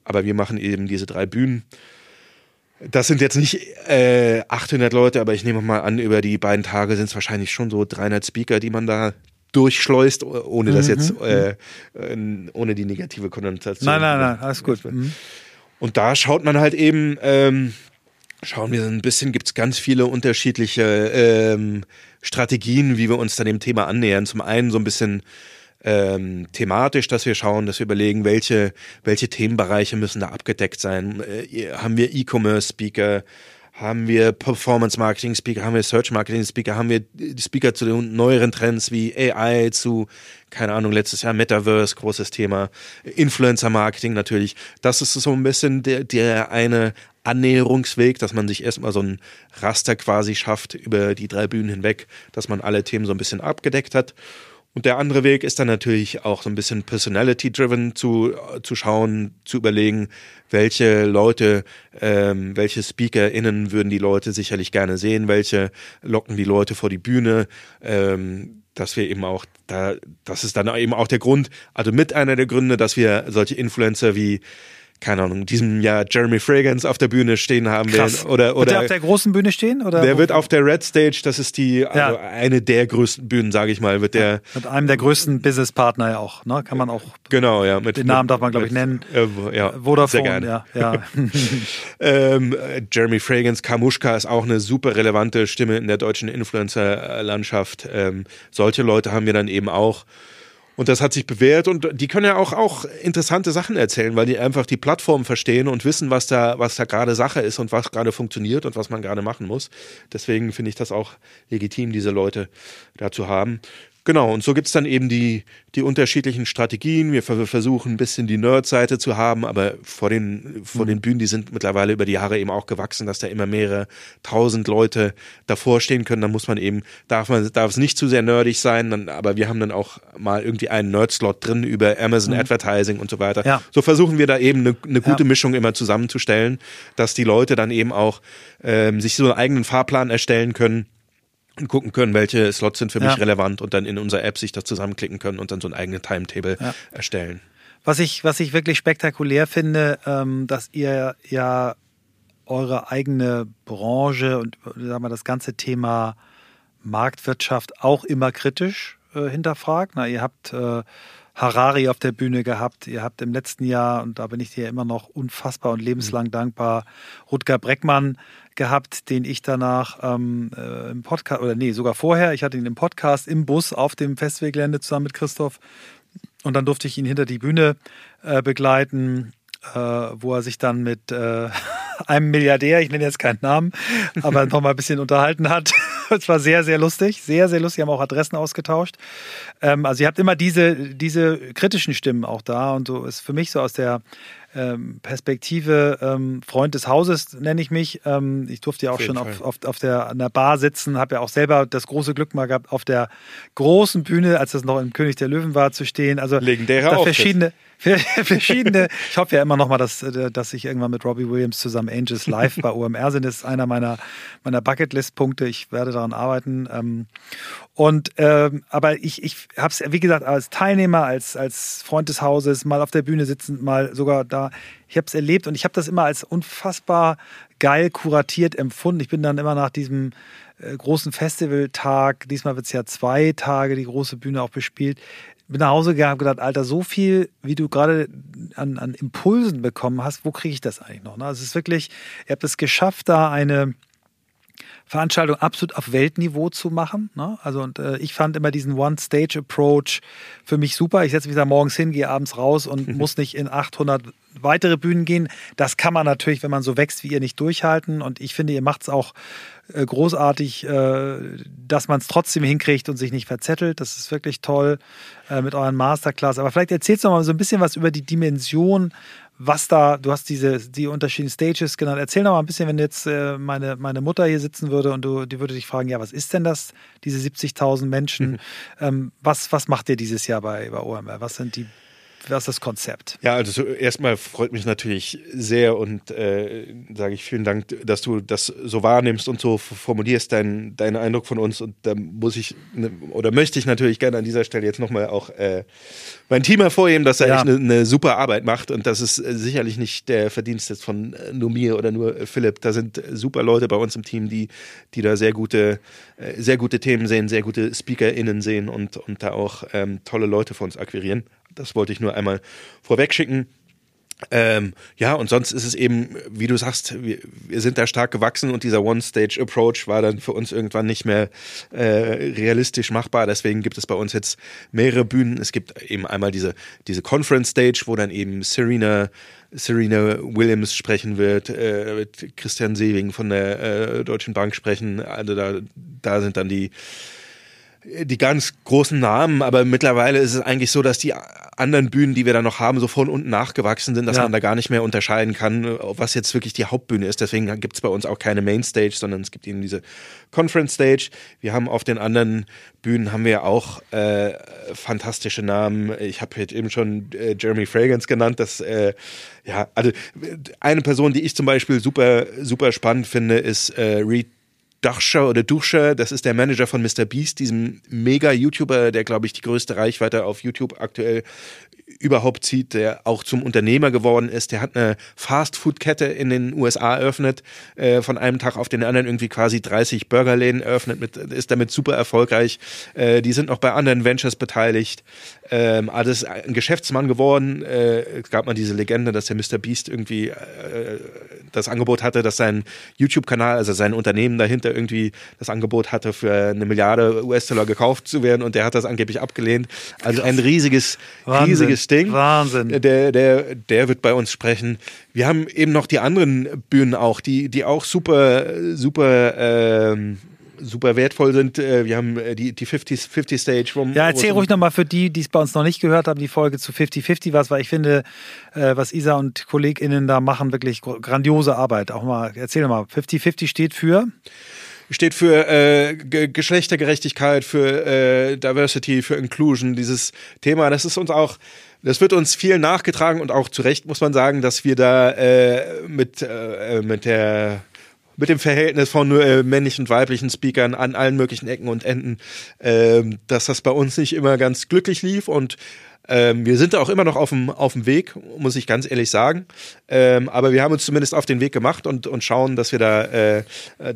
Aber wir machen eben diese drei Bühnen. Das sind jetzt nicht äh, 800 Leute, aber ich nehme mal an, über die beiden Tage sind es wahrscheinlich schon so 300 Speaker, die man da durchschleust, ohne das jetzt, mhm. äh, äh, ohne die negative Konnotation. Nein, nein, nein, alles gut. Mhm. Und da schaut man halt eben, ähm, schauen wir ein bisschen, gibt es ganz viele unterschiedliche ähm, Strategien, wie wir uns dann dem Thema annähern. Zum einen so ein bisschen ähm, thematisch, dass wir schauen, dass wir überlegen, welche, welche Themenbereiche müssen da abgedeckt sein. Äh, haben wir E-Commerce-Speaker? Haben wir Performance Marketing Speaker, haben wir Search Marketing Speaker, haben wir Speaker zu den neueren Trends wie AI, zu, keine Ahnung, letztes Jahr Metaverse, großes Thema, Influencer Marketing natürlich. Das ist so ein bisschen der, der eine Annäherungsweg, dass man sich erstmal so ein Raster quasi schafft über die drei Bühnen hinweg, dass man alle Themen so ein bisschen abgedeckt hat. Und der andere Weg ist dann natürlich auch so ein bisschen personality-driven zu, zu schauen, zu überlegen, welche Leute, ähm, welche SpeakerInnen würden die Leute sicherlich gerne sehen, welche locken die Leute vor die Bühne, ähm, dass wir eben auch da, das ist dann eben auch der Grund, also mit einer der Gründe, dass wir solche Influencer wie keine Ahnung, diesem Jahr Jeremy Fragrance auf der Bühne stehen haben Krass. werden. Oder, oder, wird der auf der großen Bühne stehen? Oder der wo? wird auf der Red Stage, das ist die, also ja. eine der größten Bühnen, sage ich mal, wird der. Mit einem der größten Businesspartner ja auch, ne? Kann man auch. Genau, ja. Mit, den Namen darf man, glaube ich, nennen. Äh, ja, Vodafone, sehr gerne. ja. ja. [laughs] [laughs] ähm, Jeremy Fragrance, Kamushka ist auch eine super relevante Stimme in der deutschen Influencer-Landschaft. Ähm, solche Leute haben wir dann eben auch. Und das hat sich bewährt und die können ja auch, auch interessante Sachen erzählen, weil die einfach die Plattform verstehen und wissen, was da, was da gerade Sache ist und was gerade funktioniert und was man gerade machen muss. Deswegen finde ich das auch legitim, diese Leute da zu haben. Genau, und so gibt's dann eben die, die unterschiedlichen Strategien. Wir versuchen ein bisschen die Nerd-Seite zu haben, aber vor den, vor mhm. den Bühnen, die sind mittlerweile über die Jahre eben auch gewachsen, dass da immer mehrere tausend Leute davor stehen können. Dann muss man eben, darf man, darf es nicht zu sehr nerdig sein, dann, aber wir haben dann auch mal irgendwie einen Nerd-Slot drin über Amazon mhm. Advertising und so weiter. Ja. So versuchen wir da eben eine, eine gute ja. Mischung immer zusammenzustellen, dass die Leute dann eben auch ähm, sich so einen eigenen Fahrplan erstellen können und gucken können, welche Slots sind für ja. mich relevant und dann in unserer App sich das zusammenklicken können und dann so einen eigenen Timetable ja. erstellen. Was ich, was ich wirklich spektakulär finde, ähm, dass ihr ja eure eigene Branche und sagen wir, das ganze Thema Marktwirtschaft auch immer kritisch äh, hinterfragt. Na, ihr habt äh, Harari auf der Bühne gehabt. Ihr habt im letzten Jahr, und da bin ich dir immer noch unfassbar und lebenslang mhm. dankbar, Rutger Breckmann gehabt, den ich danach ähm, äh, im Podcast, oder nee, sogar vorher, ich hatte ihn im Podcast im Bus auf dem Festivalgelände zusammen mit Christoph. Und dann durfte ich ihn hinter die Bühne äh, begleiten, äh, wo er sich dann mit äh, [laughs] einem Milliardär, ich nenne jetzt keinen Namen, aber noch mal ein bisschen unterhalten hat. [laughs] Es war sehr, sehr lustig, sehr, sehr lustig. Wir haben auch Adressen ausgetauscht. Ähm, also ihr habt immer diese, diese kritischen Stimmen auch da und so ist für mich so aus der ähm, Perspektive ähm, Freund des Hauses nenne ich mich. Ähm, ich durfte ja auch auf schon auf, auf, auf, der, an der Bar sitzen, habe ja auch selber das große Glück mal gehabt, auf der großen Bühne, als das noch im König der Löwen war, zu stehen. Also legendäre verschiedene, [laughs] verschiedene. Ich hoffe ja immer noch mal, dass, äh, dass ich irgendwann mit Robbie Williams zusammen Angels live bei OMR sind. Das ist einer meiner, meiner Bucketlist-Punkte. Ich werde daran arbeiten. Ähm, und ähm, aber ich, ich habe es, wie gesagt, als Teilnehmer, als, als Freund des Hauses, mal auf der Bühne sitzend, mal sogar da. Ich habe es erlebt und ich habe das immer als unfassbar geil kuratiert empfunden. Ich bin dann immer nach diesem äh, großen Festivaltag, diesmal wird es ja zwei Tage, die große Bühne auch bespielt, bin nach Hause gegangen und gedacht, Alter, so viel, wie du gerade an, an Impulsen bekommen hast, wo kriege ich das eigentlich noch? Ne? Also es ist wirklich, ihr habt es geschafft, da eine Veranstaltung absolut auf Weltniveau zu machen. Ne? Also und äh, ich fand immer diesen One-Stage-Approach für mich super. Ich setze mich da morgens hin, gehe abends raus und [laughs] muss nicht in 800 weitere Bühnen gehen. Das kann man natürlich, wenn man so wächst wie ihr, nicht durchhalten. Und ich finde, ihr macht es auch äh, großartig, äh, dass man es trotzdem hinkriegt und sich nicht verzettelt. Das ist wirklich toll äh, mit euren Masterclass. Aber vielleicht erzählst du noch mal so ein bisschen was über die Dimension, was da, du hast diese die unterschiedlichen Stages genannt. Erzähl noch mal ein bisschen, wenn jetzt meine, meine Mutter hier sitzen würde und du, die würde dich fragen, ja, was ist denn das, diese 70.000 Menschen? Mhm. Ähm, was, was macht ihr dieses Jahr bei, bei OMR? Was sind die was ist das Konzept? Ja, also erstmal freut mich natürlich sehr und äh, sage ich vielen Dank, dass du das so wahrnimmst und so formulierst, deinen dein Eindruck von uns. Und da muss ich ne, oder möchte ich natürlich gerne an dieser Stelle jetzt nochmal auch äh, mein Team hervorheben, dass er ja. echt eine, eine, super Arbeit macht. Und das ist äh, sicherlich nicht der Verdienst jetzt von äh, nur mir oder nur äh, Philipp. Da sind super Leute bei uns im Team, die, die da sehr gute, sehr gute Themen sehen, sehr gute SpeakerInnen sehen und, und da auch ähm, tolle Leute für uns akquirieren. Das wollte ich nur einmal vorweg schicken. Ähm, ja, und sonst ist es eben, wie du sagst, wir, wir sind da stark gewachsen und dieser One-Stage-Approach war dann für uns irgendwann nicht mehr äh, realistisch machbar. Deswegen gibt es bei uns jetzt mehrere Bühnen. Es gibt eben einmal diese, diese Conference-Stage, wo dann eben Serena Serena Williams sprechen wird, äh, wird Christian Sewing von der äh, Deutschen Bank sprechen. Also da, da sind dann die die ganz großen Namen, aber mittlerweile ist es eigentlich so, dass die anderen Bühnen, die wir da noch haben, so von unten nachgewachsen sind, dass ja. man da gar nicht mehr unterscheiden kann, was jetzt wirklich die Hauptbühne ist. Deswegen gibt es bei uns auch keine Mainstage, sondern es gibt eben diese Conference Stage. Wir haben auf den anderen Bühnen haben wir auch äh, fantastische Namen. Ich habe jetzt eben schon äh, Jeremy Fragrance genannt. Das äh, ja, also eine Person, die ich zum Beispiel super super spannend finde, ist äh, Reed Dachscher oder Duchscher, das ist der Manager von Mr. Beast, diesem Mega-YouTuber, der, glaube ich, die größte Reichweite auf YouTube aktuell überhaupt zieht, der auch zum Unternehmer geworden ist. Der hat eine Fast-Food-Kette in den USA eröffnet, äh, von einem Tag auf den anderen irgendwie quasi 30 Burgerläden eröffnet, mit, ist damit super erfolgreich. Äh, die sind noch bei anderen Ventures beteiligt. Ähm, also ein Geschäftsmann geworden. Äh, es gab mal diese Legende, dass der Mr. Beast irgendwie äh, das Angebot hatte, dass sein YouTube-Kanal, also sein Unternehmen dahinter irgendwie das Angebot hatte, für eine Milliarde US-Dollar gekauft zu werden und der hat das angeblich abgelehnt. Also ein riesiges, Wahnsinn. riesiges Ding. Wahnsinn. Der, der, der wird bei uns sprechen. Wir haben eben noch die anderen Bühnen auch, die, die auch super, super, ähm, super wertvoll sind. Äh, wir haben äh, die, die 50, 50 Stage. Wo, ja, erzähl ruhig nochmal für die, die es bei uns noch nicht gehört haben, die Folge zu 50-50 was, weil ich finde, äh, was Isa und KollegInnen da machen, wirklich grandiose Arbeit. Auch mal, erzähl mal, 50-50 steht für? steht für äh, Geschlechtergerechtigkeit, für äh, Diversity, für Inclusion, dieses Thema. Das ist uns auch das wird uns viel nachgetragen und auch zu Recht muss man sagen, dass wir da äh, mit, äh, mit der mit dem Verhältnis von äh, männlichen und weiblichen Speakern an allen möglichen Ecken und Enden, äh, dass das bei uns nicht immer ganz glücklich lief und Ähm, wir sind da auch immer noch auf dem, auf dem Weg, muss ich ganz ehrlich sagen. Ähm, aber wir haben uns zumindest auf den Weg gemacht und, und schauen, dass wir da, äh,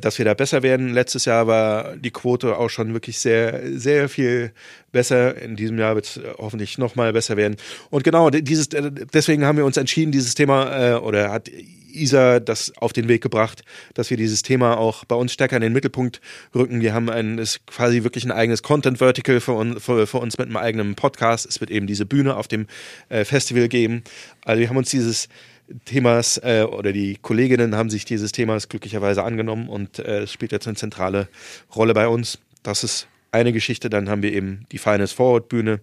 dass wir da besser werden. Letztes Jahr war die Quote auch schon wirklich sehr, sehr viel besser. In diesem Jahr wird es hoffentlich noch mal besser werden. Und genau, dieses, deswegen haben wir uns entschieden, dieses Thema, äh, oder hat Isa das auf den Weg gebracht, dass wir dieses Thema auch bei uns stärker in den Mittelpunkt rücken. Wir haben ein, ist quasi wirklich ein eigenes Content Vertical für, un, für, für, uns mit einem eigenen Podcast. Es wird eben diese Bühne auf dem äh, Festival geben. Also wir haben uns dieses Themas äh, oder die Kolleginnen haben sich dieses Themas glücklicherweise angenommen und äh, es spielt jetzt eine zentrale Rolle bei uns. Das ist eine Geschichte, dann haben wir eben die Finest Forward Bühne.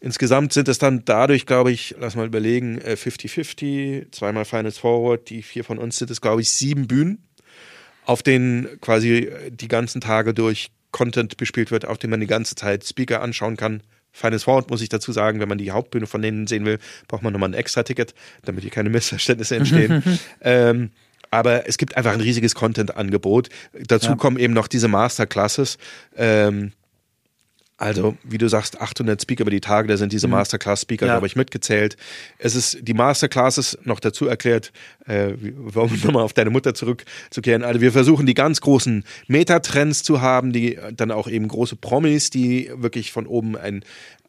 Insgesamt sind es dann dadurch, glaube ich, lass mal überlegen, 50-50, äh, zweimal Finest Forward, die vier von uns sind es, glaube ich, sieben Bühnen, auf denen quasi die ganzen Tage durch Content bespielt wird, auf dem man die ganze Zeit Speaker anschauen kann. Finest Forward muss ich dazu sagen, wenn man die Hauptbühne von denen sehen will, braucht man nochmal ein Extra-Ticket, damit hier keine Missverständnisse entstehen. [laughs] ähm, aber es gibt einfach ein riesiges Content-Angebot. Dazu ja. kommen eben noch diese Masterclasses. Ähm, also, wie du sagst, 800 Speaker über die Tage, da sind diese mhm. Masterclass-Speaker, ja. glaube ich, mitgezählt. Es ist die Masterclasses noch dazu erklärt, äh, um [laughs] nochmal auf deine Mutter zurückzukehren. Also, wir versuchen die ganz großen Metatrends zu haben, die dann auch eben große Promis, die wirklich von oben ein,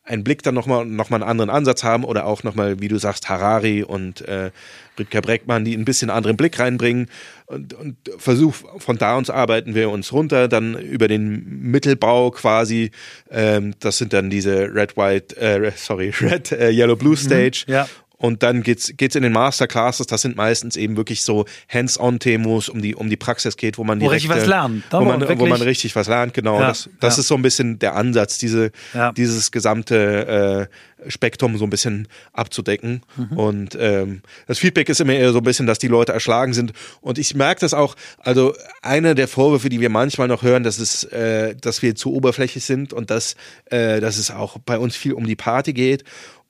einen Blick dann nochmal noch mal einen anderen Ansatz haben oder auch nochmal, wie du sagst, Harari und äh, Rüdger Breckmann, die ein bisschen anderen Blick reinbringen und, und Versuch, von da uns arbeiten wir uns runter, dann über den Mittelbau quasi, ähm, das sind dann diese Red, White, äh, sorry, [laughs] Red, äh, Yellow, Blue mhm. Stage mhm, ja. Und dann geht's geht's in den Masterclasses. Das sind meistens eben wirklich so Hands-on-Themos, um die um die Praxis geht, wo man wo richtig was lernt, wo man, wo man richtig was lernt. Genau, ja, das das ja. ist so ein bisschen der Ansatz, diese ja. dieses gesamte äh, Spektrum so ein bisschen abzudecken. Mhm. Und ähm, das Feedback ist immer eher so ein bisschen, dass die Leute erschlagen sind. Und ich merke das auch. Also einer der Vorwürfe, die wir manchmal noch hören, dass es, äh, dass wir zu oberflächlich sind und dass äh, dass es auch bei uns viel um die Party geht.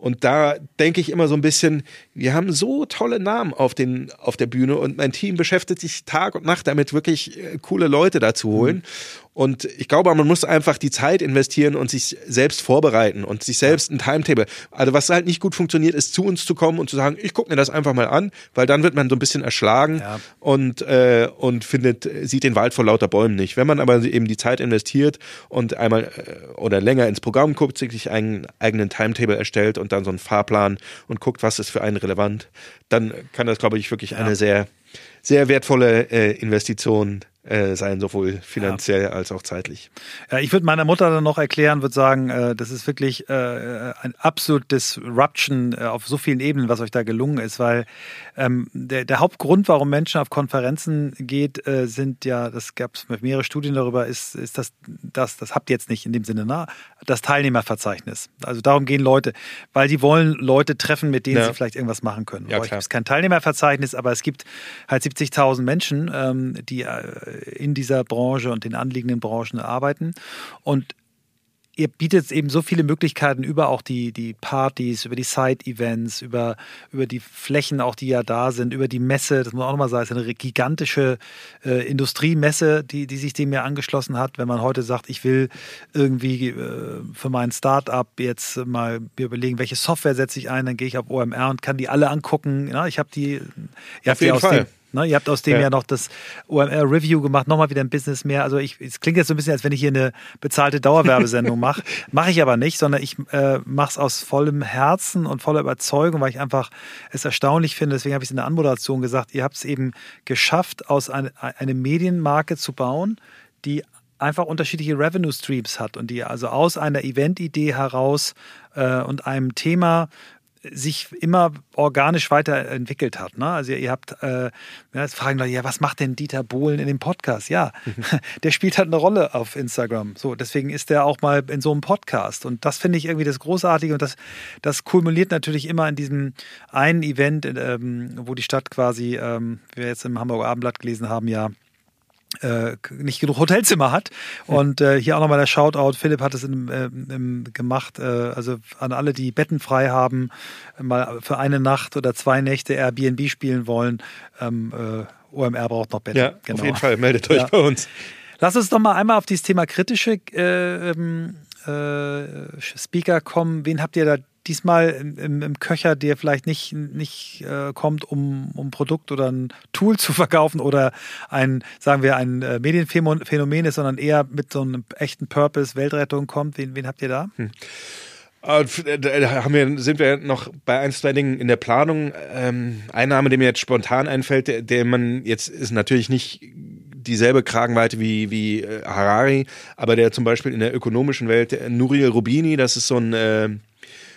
Und da denke ich immer so ein bisschen, wir haben so tolle Namen auf, den, auf der Bühne und mein Team beschäftigt sich Tag und Nacht damit, wirklich äh, coole Leute da zu holen. Mhm. Und ich glaube, man muss einfach die Zeit investieren und sich selbst vorbereiten und sich selbst ein Timetable. Also was halt nicht gut funktioniert, ist zu uns zu kommen und zu sagen, ich gucke mir das einfach mal an, weil dann wird man so ein bisschen erschlagen ja. und, äh, und findet, sieht den Wald vor lauter Bäumen nicht. Wenn man aber eben die Zeit investiert und einmal äh, oder länger ins Programm guckt, sich einen eigenen Timetable erstellt und dann so einen Fahrplan und guckt, was ist für einen relevant, dann kann das, glaube ich, wirklich ja. eine sehr, sehr wertvolle äh, Investition äh, sein, sowohl finanziell ja. als auch zeitlich. Ja, ich würde meiner Mutter dann noch erklären, würde sagen, äh, das ist wirklich äh, ein absolut Disruption äh, auf so vielen Ebenen, was euch da gelungen ist, weil ähm, der, der Hauptgrund, warum Menschen auf Konferenzen geht, äh, sind ja, das gab es mehrere Studien darüber, ist, ist das, das, das habt ihr jetzt nicht in dem Sinne, ne? das Teilnehmerverzeichnis. Also darum gehen Leute, weil die wollen Leute treffen, mit denen ja. sie vielleicht irgendwas machen können. Ja. Es ist kein Teilnehmerverzeichnis, aber es gibt halt 70.000 Menschen, ähm, die äh, in dieser Branche und den anliegenden Branchen arbeiten. Und ihr bietet eben so viele Möglichkeiten über auch die, die Partys, über die Side-Events, über, über die Flächen auch, die ja da sind, über die Messe, das muss man auch nochmal sagen, es ist eine gigantische äh, Industriemesse, die, die sich dem ja angeschlossen hat. Wenn man heute sagt, ich will irgendwie äh, für mein Start-up jetzt mal überlegen, welche Software setze ich ein, dann gehe ich auf OMR und kann die alle angucken. Ja, ich habe die, ihr auf jeden Fall. Dem, Ne? Ihr habt aus dem ja. ja noch das OMR-Review gemacht, nochmal wieder ein Business mehr. Also ich, es klingt jetzt so ein bisschen, als wenn ich hier eine bezahlte Dauerwerbesendung [laughs] mache. Mache ich aber nicht, sondern ich äh, mache es aus vollem Herzen und voller Überzeugung, weil ich einfach es erstaunlich finde. Deswegen habe ich es in der Anmoderation gesagt, ihr habt es eben geschafft, aus eine, eine Medienmarke zu bauen, die einfach unterschiedliche Revenue Streams hat und die also aus einer Event-Idee heraus äh, und einem Thema sich immer organisch weiterentwickelt hat. Ne? Also ihr, ihr habt, äh, ja, jetzt fragen Leute, ja, was macht denn Dieter Bohlen in dem Podcast? Ja, mhm. [laughs] der spielt halt eine Rolle auf Instagram. So, deswegen ist der auch mal in so einem Podcast. Und das finde ich irgendwie das Großartige und das, das kumuliert natürlich immer in diesem einen Event, ähm, wo die Stadt quasi, ähm, wie wir jetzt im Hamburger Abendblatt gelesen haben, ja, äh, nicht genug Hotelzimmer hat. Und äh, hier auch nochmal der Shoutout. Philipp hat es in, äh, in, gemacht, äh, also an alle, die Betten frei haben, mal für eine Nacht oder zwei Nächte Airbnb spielen wollen. Ähm, äh, OMR braucht noch Betten. Ja, genau. auf jeden Fall. Meldet euch ja. bei uns. Lass uns doch mal einmal auf dieses Thema kritische äh, ähm, äh, Speaker kommen. Wen habt ihr da diesmal im, im Köcher, der vielleicht nicht, nicht äh, kommt, um, um ein Produkt oder ein Tool zu [laughs] verkaufen oder ein, sagen wir, ein äh, Medienphänomen ist, sondern eher mit so einem echten Purpose, Weltrettung kommt? Wen, wen habt ihr da? Hm. Äh, da haben wir, sind wir noch bei ein, zwei Dingen in der Planung. Ähm, ein Name, der mir jetzt spontan einfällt, der, der man jetzt ist natürlich nicht dieselbe Kragenweite wie, wie äh, Harari, aber der zum Beispiel in der ökonomischen Welt, Nuriel Rubini, das ist so ein äh,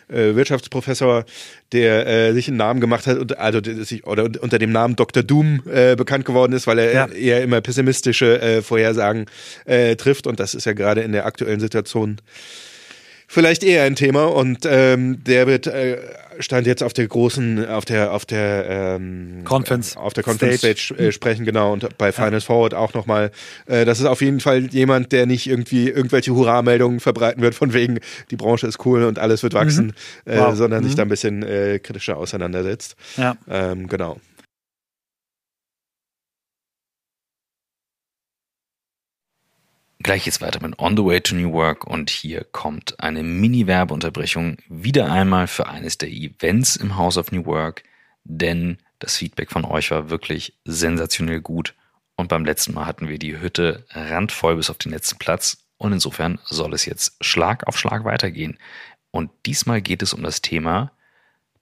äh, Wirtschaftsprofessor, der äh, sich einen Namen gemacht hat, und, also sich, oder unter dem Namen Dr. Doom äh, bekannt geworden ist, weil er ja. eher immer pessimistische äh, Vorhersagen äh, trifft. Und das ist ja gerade in der aktuellen Situation vielleicht eher ein Thema und ähm, der wird äh, stand jetzt auf der großen auf der auf der ähm, Conference auf der Conference Stage, Stage äh, sprechen genau und bei Finals ja. Forward auch nochmal. Äh, das ist auf jeden Fall jemand, der nicht irgendwie irgendwelche Hurra-Meldungen verbreiten wird von wegen die Branche ist cool und alles wird wachsen, mhm. äh, wow. sondern mhm. sich da ein bisschen äh, kritischer auseinandersetzt. Ja. Ähm, genau. Gleich geht's weiter mit On the Way to New Work und hier kommt eine Mini-Werbeunterbrechung wieder einmal für eines der Events im House of New Work, denn das Feedback von euch war wirklich sensationell gut und beim letzten Mal hatten wir die Hütte randvoll bis auf den letzten Platz und insofern soll es jetzt Schlag auf Schlag weitergehen. Und diesmal geht es um das Thema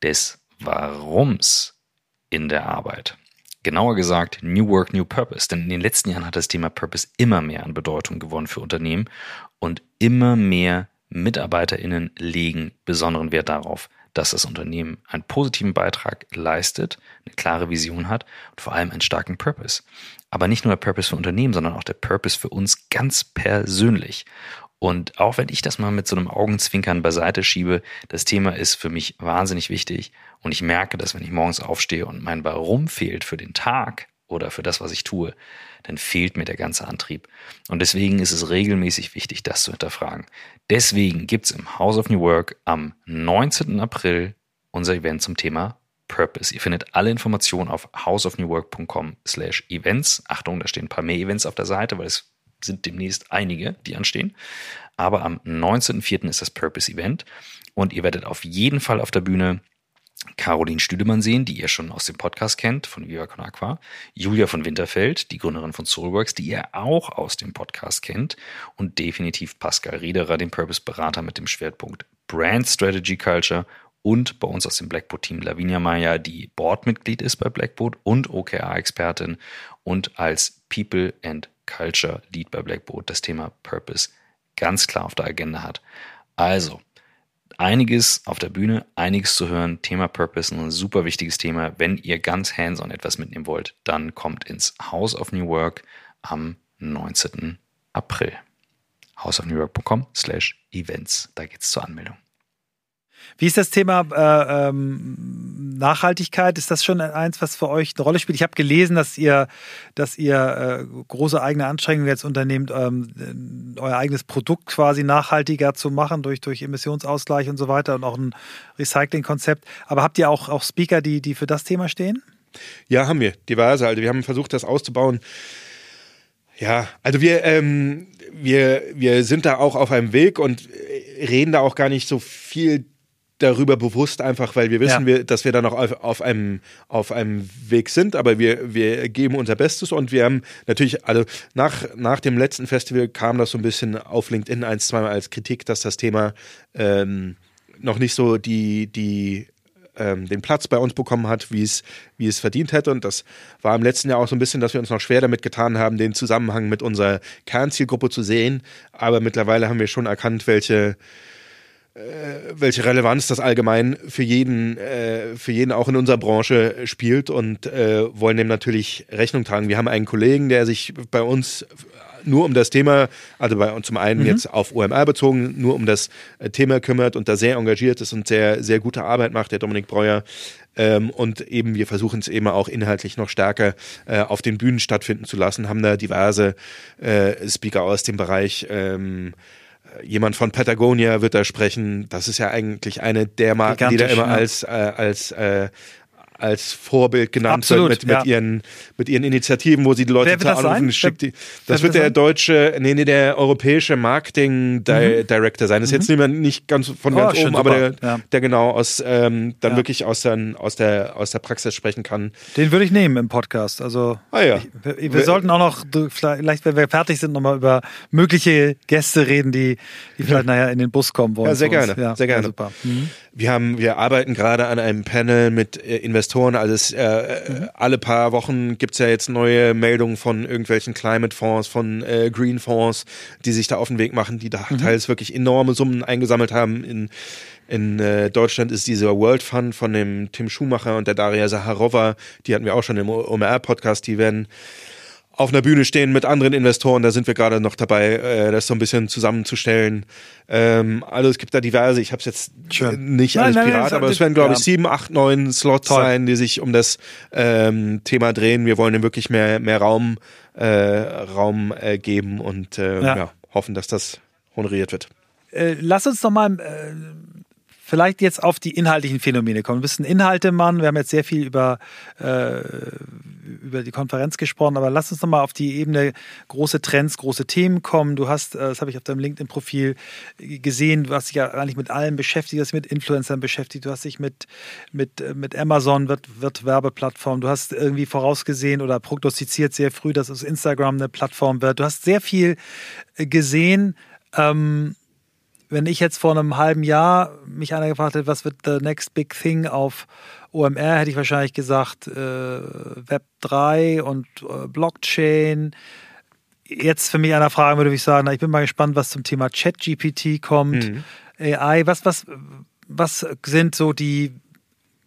des Warums in der Arbeit. Genauer gesagt New Work, New Purpose. Denn in den letzten Jahren hat das Thema Purpose immer mehr an Bedeutung gewonnen für Unternehmen und immer mehr MitarbeiterInnen legen besonderen Wert darauf, dass das Unternehmen einen positiven Beitrag leistet, eine klare Vision hat und vor allem einen starken Purpose. Aber nicht nur der Purpose für Unternehmen, sondern auch der Purpose für uns ganz persönlich. Und auch wenn ich das mal mit so einem Augenzwinkern beiseite schiebe, das Thema ist für mich wahnsinnig wichtig. Und ich merke, dass wenn ich morgens aufstehe und mein Warum fehlt für den Tag oder für das, was ich tue, dann fehlt mir der ganze Antrieb. Und deswegen ist es regelmäßig wichtig, das zu hinterfragen. Deswegen gibt's im House of New Work am 19. April unser Event zum Thema Purpose. Ihr findet alle Informationen auf houseofnewwork.com slash events. Achtung, da stehen ein paar mehr Events auf der Seite, weil es sind demnächst einige, die anstehen. Aber am 19.04. ist das Purpose Event und ihr werdet auf jeden Fall auf der Bühne Caroline Stüdemann sehen, die ihr schon aus dem Podcast kennt, von Viva Con Aqua, Julia von Winterfeld, die Gründerin von Soulworks, die ihr auch aus dem Podcast kennt. Und definitiv Pascal Riederer, den Purpose-Berater mit dem Schwerpunkt Brand Strategy Culture. Und bei uns aus dem Blackboard-Team Lavinia Meyer, die Boardmitglied ist bei Blackboard und OKR-Expertin und als People and Culture Lead bei Blackboard das Thema Purpose ganz klar auf der Agenda hat. Also, einiges auf der Bühne, einiges zu hören. Thema Purpose, ein super wichtiges Thema. Wenn ihr ganz hands-on etwas mitnehmen wollt, dann kommt ins House of New Work am 19. April. houseofnewwork.com slash events. Da geht's zur Anmeldung. Wie ist das Thema äh, ähm, Nachhaltigkeit? Ist das schon eins, was für euch eine Rolle spielt? Ich habe gelesen, dass ihr, dass ihr äh, große eigene Anstrengungen jetzt unternehmt, ähm, euer eigenes Produkt quasi nachhaltiger zu machen durch, durch Emissionsausgleich und so weiter und auch ein Recycling-Konzept. Aber habt ihr auch, auch Speaker, die, die für das Thema stehen? Ja, haben wir. Diverse. Also wir haben versucht, das auszubauen. Ja, also wir, ähm, wir, wir sind da auch auf einem Weg und reden da auch gar nicht so viel darüber bewusst, einfach weil wir wissen, ja. wir, dass wir da noch auf, auf, einem, auf einem Weg sind, aber wir, wir geben unser Bestes und wir haben natürlich, also nach, nach dem letzten Festival kam das so ein bisschen auf LinkedIn ein, zweimal als Kritik, dass das Thema ähm, noch nicht so die, die ähm, den Platz bei uns bekommen hat, wie es, wie es verdient hätte. Und das war im letzten Jahr auch so ein bisschen, dass wir uns noch schwer damit getan haben, den Zusammenhang mit unserer Kernzielgruppe zu sehen. Aber mittlerweile haben wir schon erkannt, welche welche Relevanz das allgemein für jeden, äh, für jeden auch in unserer Branche spielt und äh, wollen dem natürlich Rechnung tragen. Wir haben einen Kollegen, der sich bei uns nur um das Thema, also bei uns zum einen mhm. jetzt auf OMR bezogen, nur um das äh, Thema kümmert und da sehr engagiert ist und sehr, sehr gute Arbeit macht, der Dominik Breuer. Ähm, und eben wir versuchen es eben auch inhaltlich noch stärker äh, auf den Bühnen stattfinden zu lassen, haben da diverse äh, Speaker aus dem Bereich ähm, jemand von Patagonia wird da sprechen. Das ist ja eigentlich eine der Marken, die da immer ja. als, äh, als äh, als Vorbild genannt Absolut, wird mit, ja. mit, ihren, mit ihren Initiativen, wo sie die Leute wird zu das anrufen. Schickt die, das wird wird der deutsche, nee, nee, der europäische Marketing Di Director sein. Das ist jetzt niemand nicht ganz von Mhm. Oh, ganz oben, aber der, ja. der genau aus ähm, dann Ja. wirklich aus der, aus der aus der Praxis sprechen kann. Den würde ich nehmen im Podcast. Also Ah ja. ich, wir, wir sollten auch noch, vielleicht, wenn wir fertig sind, nochmal über mögliche Gäste reden, die, die vielleicht [laughs] nachher in den Bus kommen wollen. Ja, sehr gerne, sehr gerne. Super. Mhm. Wir haben, wir arbeiten gerade an einem Panel mit äh, Investoren. Also es, äh, Mhm. alle paar Wochen gibt's ja jetzt neue Meldungen von irgendwelchen Climate Fonds, von äh, Green Fonds, die sich da auf den Weg machen, die da Mhm. teils wirklich enorme Summen eingesammelt haben. In, in äh, Deutschland ist dieser World Fund von dem Tim Schumacher und der Daria Saharova, die hatten wir auch schon im OMR-Podcast, die werden auf einer Bühne stehen mit anderen Investoren. Da sind wir gerade noch dabei, äh, das so ein bisschen zusammenzustellen. Ähm, also es gibt da diverse, ich habe es jetzt Schön. nicht Nein, alles nein, pirat, nein, aber es werden, glaube ich, sieben, acht, neun Slots Toll. sein, die sich um das ähm, Thema drehen. Wir wollen dem wirklich mehr, mehr Raum, äh, Raum äh, geben und äh, Ja. ja. hoffen, dass das honoriert wird. Äh, lass uns noch mal äh, vielleicht jetzt auf die inhaltlichen Phänomene kommen. Du bist ein Inhaltemann. Wir haben jetzt sehr viel über, äh, über die Konferenz gesprochen, aber lass uns noch mal auf die Ebene große Trends, große Themen kommen. Du hast, äh, das habe ich auf deinem LinkedIn-Profil gesehen, du hast dich ja eigentlich mit allem beschäftigt, du hast dich mit Influencern beschäftigt, du hast dich mit, mit, mit Amazon, wird, wird Werbeplattform, du hast irgendwie vorausgesehen oder prognostiziert sehr früh, dass es Instagram eine Plattform wird. Du hast sehr viel gesehen. Ähm, wenn ich jetzt vor einem halben Jahr mich einer gefragt hätte, was wird the next big thing auf OMR, hätte ich wahrscheinlich gesagt äh, Web 3 und äh, Blockchain. Jetzt für mich einer fragen würde, würde ich sagen, na, ich bin mal gespannt, was zum Thema ChatGPT kommt, AI. Was, was, was sind so die,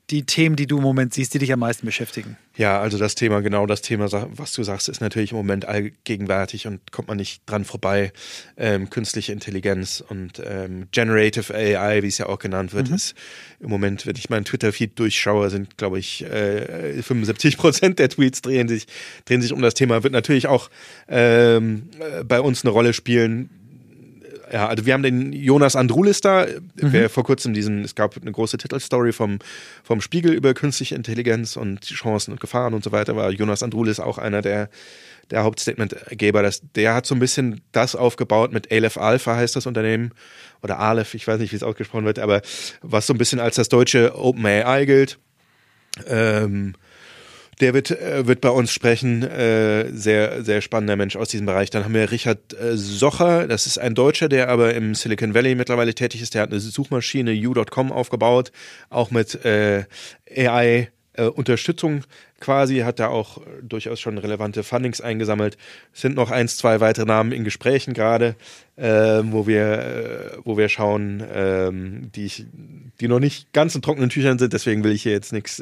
die Themen, die du im Moment siehst, die dich am meisten beschäftigen? Ja, also das Thema, genau das Thema, was du sagst, ist natürlich im Moment allgegenwärtig und kommt man nicht dran vorbei. Ähm, künstliche Intelligenz und ähm, Generative AI, wie es ja auch genannt wird, ist im Moment, wenn ich meinen Twitter-Feed durchschaue, sind, glaube ich, äh, 75 Prozent der Tweets drehen sich, drehen sich um das Thema. Wird natürlich auch ähm, äh, bei uns eine Rolle spielen. Ja, also wir haben den Jonas Andrulis da, wer vor kurzem diesen, es gab eine große Titelstory vom, vom Spiegel über künstliche Intelligenz und Chancen und Gefahren und so weiter, war Jonas Andrulis auch einer der, der Hauptstatementgeber. Das, der hat so ein bisschen das aufgebaut mit Aleph Alpha heißt das Unternehmen oder Aleph, ich weiß nicht, wie es ausgesprochen wird, aber was so ein bisschen als das deutsche OpenAI gilt. Ähm, der wird, äh, wird bei uns sprechen. Äh, sehr, sehr spannender Mensch aus diesem Bereich. Dann haben wir Richard äh, Socher. Das ist ein Deutscher, der aber im Silicon Valley mittlerweile tätig ist. Der hat eine Suchmaschine u.com aufgebaut, auch mit AI. Unterstützung quasi, hat da auch durchaus schon relevante Fundings eingesammelt. Es sind noch eins, zwei weitere Namen in Gesprächen gerade, äh, wo wir, wo wir schauen, ähm, die, ich, die noch nicht ganz in trockenen Tüchern sind, deswegen will ich hier jetzt nichts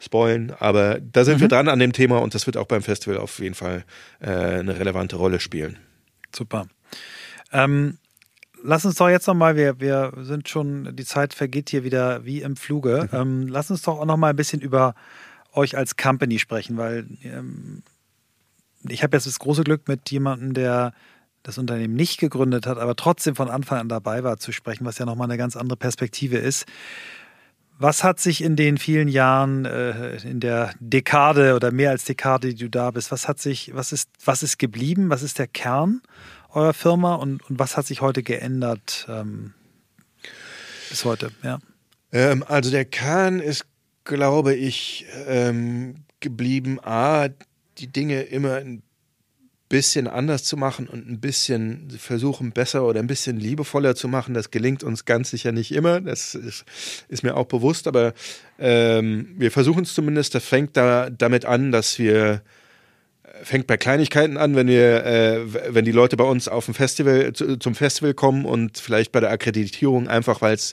spoilen, aber da sind wir dran an dem Thema und das wird auch beim Festival auf jeden Fall äh, eine relevante Rolle spielen. Super. Ähm, lass uns doch jetzt nochmal, wir, wir sind schon, die Zeit vergeht hier wieder wie im Fluge. [laughs] Ähm, lass uns doch auch nochmal ein bisschen über euch als Company sprechen, weil ähm, ich habe jetzt das große Glück mit jemandem, der das Unternehmen nicht gegründet hat, aber trotzdem von Anfang an dabei war zu sprechen, was ja nochmal eine ganz andere Perspektive ist. Was hat sich in den vielen Jahren, äh, in der Dekade oder mehr als Dekade, die du da bist, was hat sich, was ist, was ist geblieben? Was ist der Kern eurer Firma und, und was hat sich heute geändert ähm, bis heute? Ja. Ähm, also der Kern ist, glaube ich, ähm, geblieben, a, die Dinge immer ein bisschen anders zu machen und ein bisschen versuchen, besser oder ein bisschen liebevoller zu machen. Das gelingt uns ganz sicher nicht immer. Das ist, ist mir auch bewusst, aber ähm, wir versuchen es zumindest. Das fängt da damit an, dass wir fängt bei Kleinigkeiten an, wenn wir, äh, wenn die Leute bei uns auf dem Festival zu, zum Festival kommen und vielleicht bei der Akkreditierung einfach, weil es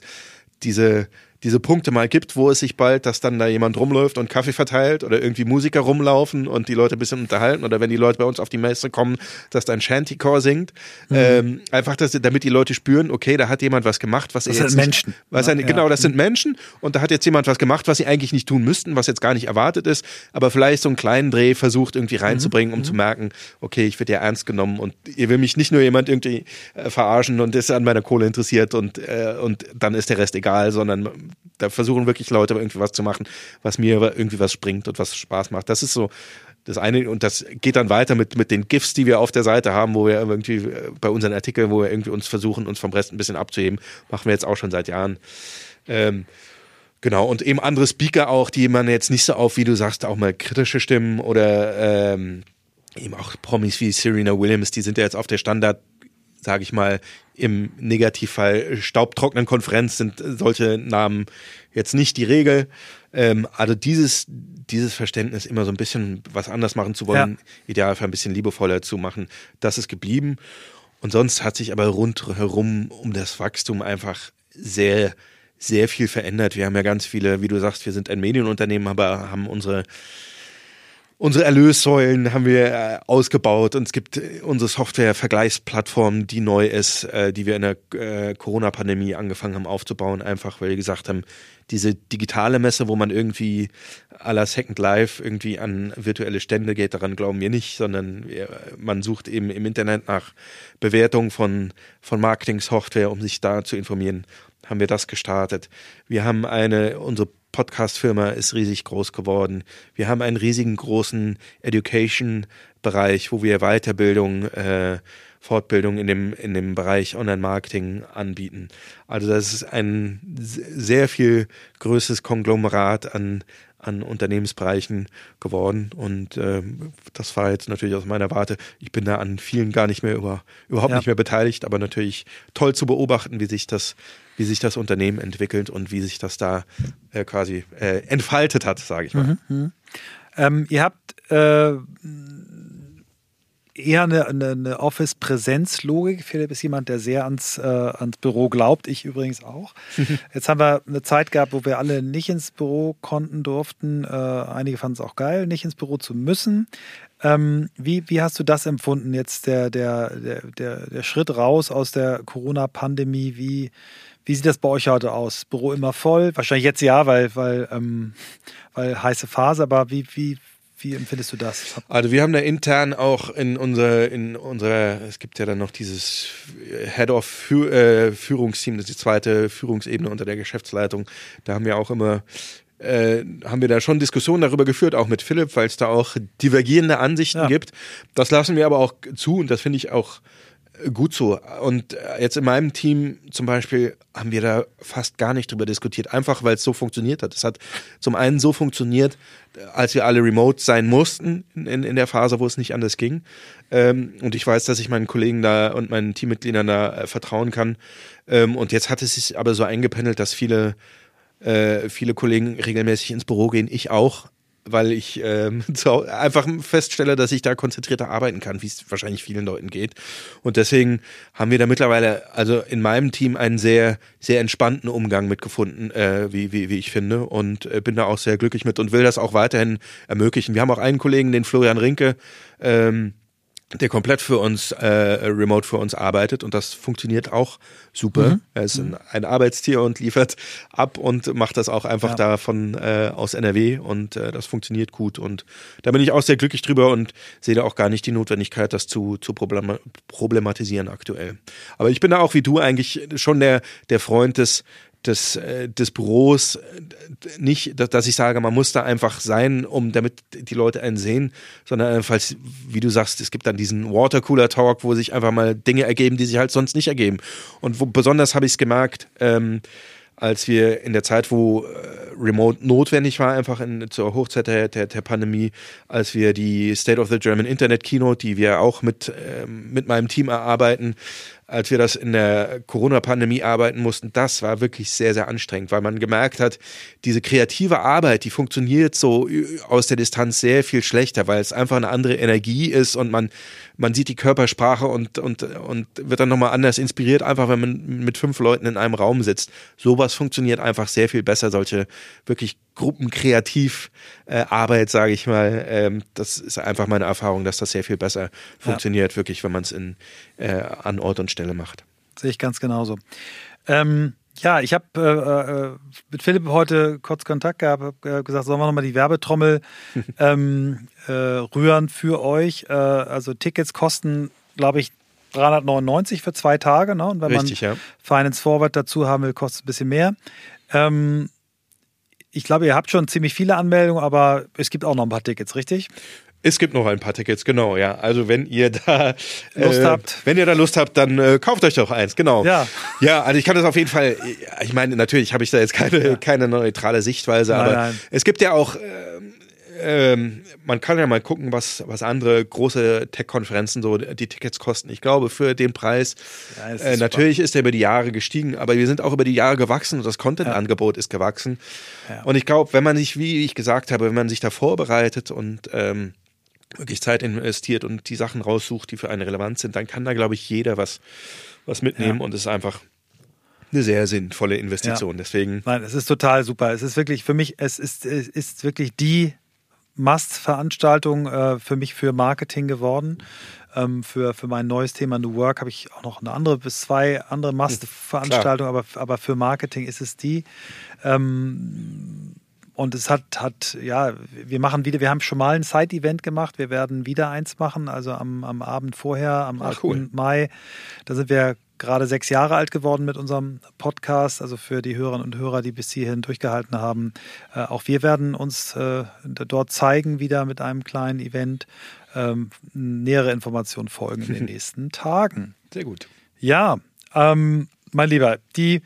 diese diese Punkte mal gibt, wo es sich bald, dass dann da jemand rumläuft und Kaffee verteilt oder irgendwie Musiker rumlaufen und die Leute ein bisschen unterhalten oder wenn die Leute bei uns auf die Messe kommen, dass da ein Shantycore singt. Mhm. Ähm, einfach, dass, damit die Leute spüren, okay, da hat jemand was gemacht, was das sind Menschen. Nicht, was ja, eine, Genau, das sind Menschen und da hat jetzt jemand was gemacht, was sie eigentlich nicht tun müssten, was jetzt gar nicht erwartet ist, aber vielleicht so einen kleinen Dreh versucht irgendwie reinzubringen, um mhm. zu merken, okay, ich werde ja ernst genommen und ihr will mich nicht nur jemand irgendwie äh, verarschen und ist an meiner Kohle interessiert und, äh, und dann ist der Rest egal, sondern da versuchen wirklich Leute irgendwie was zu machen, was mir irgendwie was springt und was Spaß macht. Das ist so das eine und das geht dann weiter mit, mit den GIFs, die wir auf der Seite haben, wo wir irgendwie äh, bei unseren Artikeln, wo wir irgendwie uns versuchen, uns vom Rest ein bisschen abzuheben, machen wir jetzt auch schon seit Jahren. Ähm, genau, und eben andere Speaker auch, die man jetzt nicht so auf, wie du sagst, auch mal kritische Stimmen oder ähm, eben auch Promis wie Serena Williams, die sind ja jetzt auf der Standard, sage ich mal, im Negativfall staubtrockenen Konferenz sind solche Namen jetzt nicht die Regel. Ähm, also dieses, dieses Verständnis, immer so ein bisschen was anders machen zu wollen, ja. idealfall ein bisschen liebevoller zu machen, das ist geblieben. Und sonst hat sich aber rundherum um das Wachstum einfach sehr, sehr viel verändert. Wir haben ja ganz viele, wie du sagst, wir sind ein Medienunternehmen, aber haben unsere Unsere Erlössäulen haben wir äh, ausgebaut und es gibt äh, unsere Software-Vergleichsplattform, die neu ist, äh, die wir in der Corona-Pandemie angefangen haben aufzubauen, einfach weil wir gesagt haben, diese digitale Messe, wo man irgendwie à la Second Life irgendwie an virtuelle Stände geht, daran glauben wir nicht, sondern man sucht eben im Internet nach Bewertungen von, von Marketing-Software, um sich da zu informieren haben wir das gestartet. Wir haben eine, unsere Podcast-Firma ist riesig groß geworden. Wir haben einen riesigen großen Education-Bereich, wo wir Weiterbildung, äh, Fortbildung in dem, in dem Bereich Online-Marketing anbieten. Also das ist ein sehr viel größeres Konglomerat an, an Unternehmensbereichen geworden. Und äh, das war jetzt natürlich aus meiner Warte. Ich bin da an vielen gar nicht mehr über, überhaupt ja. nicht mehr beteiligt, aber natürlich toll zu beobachten, wie sich das wie sich das Unternehmen entwickelt und wie sich das da äh, quasi äh, entfaltet hat, sage ich mal. Mhm, mh. ähm, ihr habt äh, eher eine, eine, eine Office-Präsenz-Logik. Philipp ist jemand, der sehr ans, äh, ans Büro glaubt. Ich übrigens auch. [laughs] Jetzt haben wir eine Zeit gehabt, wo wir alle nicht ins Büro konnten, durften. Äh, einige fanden es auch geil, nicht ins Büro zu müssen. Ähm, wie, wie hast du das empfunden, jetzt der, der, der, der, der Schritt raus aus der Corona-Pandemie? Wie, wie sieht das bei euch heute aus? Büro immer voll? Wahrscheinlich jetzt ja, weil, weil, ähm, weil heiße Phase, aber wie, wie, wie empfindest du das? Also wir haben da intern auch in unserer, in unserer, es gibt ja dann noch dieses Head of äh, Führungsteam, das ist die zweite Führungsebene unter der Geschäftsleitung. Da haben wir auch immer äh, haben wir da schon Diskussionen darüber geführt, auch mit Philipp, weil es da auch divergierende Ansichten ja. gibt. Das lassen wir aber auch zu und das finde ich auch gut so. Und äh, jetzt in meinem Team zum Beispiel haben wir da fast gar nicht drüber diskutiert, einfach weil es so funktioniert hat. Es hat zum einen so funktioniert, als wir alle remote sein mussten in, in der Phase, wo es nicht anders ging. Ähm, und ich weiß, dass ich meinen Kollegen da und meinen Teammitgliedern da äh, vertrauen kann. Ähm, und jetzt hat es sich aber so eingependelt, dass viele äh, viele Kollegen regelmäßig ins Büro gehen, ich auch weil ich ähm, [laughs] einfach feststelle, dass ich da konzentrierter arbeiten kann, wie es wahrscheinlich vielen Leuten geht. Und deswegen haben wir da mittlerweile, also in meinem Team, einen sehr, sehr entspannten Umgang mitgefunden, äh, wie, wie, wie ich finde. Und äh, bin da auch sehr glücklich mit und will das auch weiterhin ermöglichen. Wir haben auch einen Kollegen, den Florian Rinke, ähm, der komplett für uns, äh, remote für uns arbeitet und das funktioniert auch super. Mhm. Er ist ein, ein, Arbeitstier und liefert ab und macht das auch einfach ja. davon äh, aus NRW und äh, das funktioniert gut und da bin ich auch sehr glücklich drüber und sehe da auch gar nicht die Notwendigkeit, das zu, zu problematisieren aktuell. Aber ich bin da auch wie du eigentlich schon der, der Freund des, des, äh, des Büros äh, nicht, dass ich sage, man muss da einfach sein, um damit die Leute einen sehen, sondern einfach, wie du sagst, es gibt dann diesen Watercooler Talk, wo sich einfach mal Dinge ergeben, die sich halt sonst nicht ergeben. Und wo, besonders habe ich es gemerkt, ähm, als wir in der Zeit, wo äh, Remote notwendig war, einfach in, zur Hochzeit der, der, der, Pandemie, als wir die State of the German Internet Keynote, die wir auch mit, ähm, mit meinem Team erarbeiten, als wir das in der Corona-Pandemie arbeiten mussten, das war wirklich sehr, sehr anstrengend, weil man gemerkt hat, diese kreative Arbeit, die funktioniert so aus der Distanz sehr viel schlechter, weil es einfach eine andere Energie ist und man, man sieht die Körpersprache und, und, und wird dann nochmal anders inspiriert, einfach wenn man mit fünf Leuten in einem Raum sitzt. Sowas funktioniert einfach sehr viel besser, solche wirklich Gruppenkreativ äh, sage ich mal. Ähm, das ist einfach meine Erfahrung, dass das sehr viel besser funktioniert, ja. wirklich, wenn man es in äh, an Ort und Stelle macht. Sehe ich ganz genauso. Ähm, ja, ich habe äh, äh, mit Philipp heute kurz Kontakt gehabt, habe äh, gesagt, sollen wir nochmal die Werbetrommel [laughs] ähm, äh, rühren für euch. Also Tickets kosten, glaube ich, 399 für zwei Tage. Ne? Und wenn Richtig, man ja. Finance Forward dazu haben will, kostet es ein bisschen mehr. Ähm, ich glaube, ihr habt schon ziemlich viele Anmeldungen, aber es gibt auch noch ein paar Tickets, richtig? Es gibt noch ein paar Tickets, genau, ja. Also wenn ihr da Lust äh, habt. wenn ihr da Lust habt, dann äh, kauft euch doch eins, genau. Ja. Ja, also ich kann das auf jeden Fall. Ich meine, natürlich habe ich da jetzt keine Ja. keine neutrale Sichtweise, Nein, aber nein. es gibt ja auch. Ähm, ähm, man kann ja mal gucken, was, was andere große Tech-Konferenzen so die Tickets kosten. Ich glaube, für den Preis, Ja, ist äh, natürlich ist der über die Jahre gestiegen, aber wir sind auch über die Jahre gewachsen und das Content-Angebot ist gewachsen. Ja. Und ich glaube, wenn man sich, wie ich gesagt habe, wenn man sich da vorbereitet und ähm, wirklich Zeit investiert und die Sachen raussucht, die für einen relevant sind, dann kann da, glaube ich, jeder was, was mitnehmen Ja. und es ist einfach eine sehr sinnvolle Investition. Deswegen, Nein, es ist total super. Es ist wirklich für mich, es ist, es ist wirklich die Must-Veranstaltung äh, für mich für Marketing geworden. Ähm, für, für mein neues Thema New Work habe ich auch noch eine andere bis zwei andere Must-Veranstaltungen, aber, aber für Marketing ist es die. Ähm, und es hat, hat, ja, wir machen wieder, wir haben schon mal ein Side-Event gemacht, wir werden wieder eins machen, also am, am Abend vorher, am Ah, 8. cool. Mai. Da sind wir gerade sechs Jahre alt geworden mit unserem Podcast, also für die Hörerinnen und Hörer, die bis hierhin durchgehalten haben. Äh, auch wir werden uns äh, dort zeigen, wieder mit einem kleinen Event. Ähm, nähere Informationen folgen in den [laughs] nächsten Tagen. sehr gut. Ja, ähm, mein Lieber, die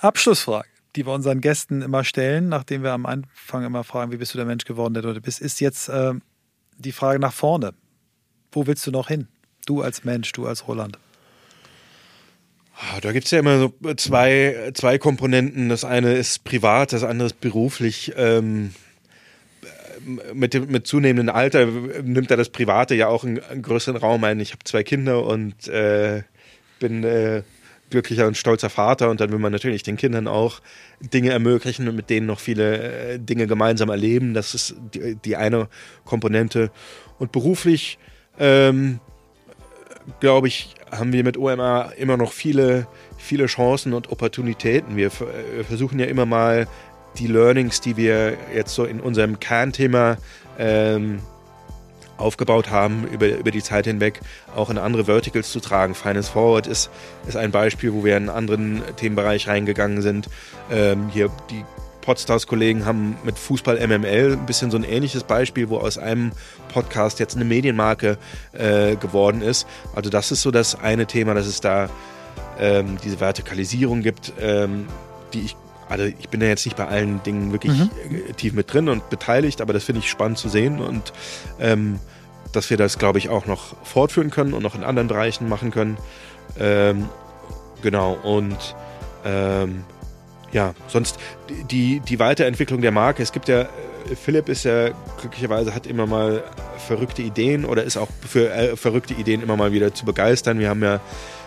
Abschlussfrage, die wir unseren Gästen immer stellen, nachdem wir am Anfang immer fragen, wie bist du der Mensch geworden, der du heute bist, ist jetzt ähm, die Frage nach vorne. Wo willst du noch hin? Du als Mensch, du als Roland. Ah, Da gibt es ja immer so zwei, zwei Komponenten. Das eine ist privat, das andere ist beruflich. Ähm, mit, dem, mit zunehmendem Alter nimmt da das Private ja auch einen, einen größeren Raum ein. Ich habe zwei Kinder und äh, bin äh, glücklicher und stolzer Vater und dann will man natürlich den Kindern auch Dinge ermöglichen und mit denen noch viele äh, Dinge gemeinsam erleben. Das ist die, die eine Komponente. Und beruflich ähm, glaube ich, haben wir mit OMA immer noch viele, viele Chancen und Opportunitäten. Wir ver- versuchen ja immer mal die Learnings, die wir jetzt so in unserem Kernthema ähm, aufgebaut haben über, über die Zeit hinweg, auch in andere Verticals zu tragen. Finance Forward ist, ist ein Beispiel, wo wir in einen anderen Themenbereich reingegangen sind. Ähm, hier die Podstars-Kollegen haben mit Fußball MML ein bisschen so ein ähnliches Beispiel, wo aus einem Podcast jetzt eine Medienmarke äh, geworden ist. Also das ist so das eine Thema, dass es da ähm, diese Vertikalisierung gibt, ähm, die ich, also ich bin ja jetzt nicht bei allen Dingen wirklich Mhm. äh, tief mit drin und beteiligt, aber das finde ich spannend zu sehen und ähm, dass wir das, glaube ich, auch noch fortführen können und noch in anderen Bereichen machen können. Ähm, genau, und ähm, ja, sonst die, die Weiterentwicklung der Marke. Es gibt ja, äh, Philipp ist ja glücklicherweise hat immer mal verrückte Ideen oder ist auch für äh, verrückte Ideen immer mal wieder zu begeistern. Wir haben ja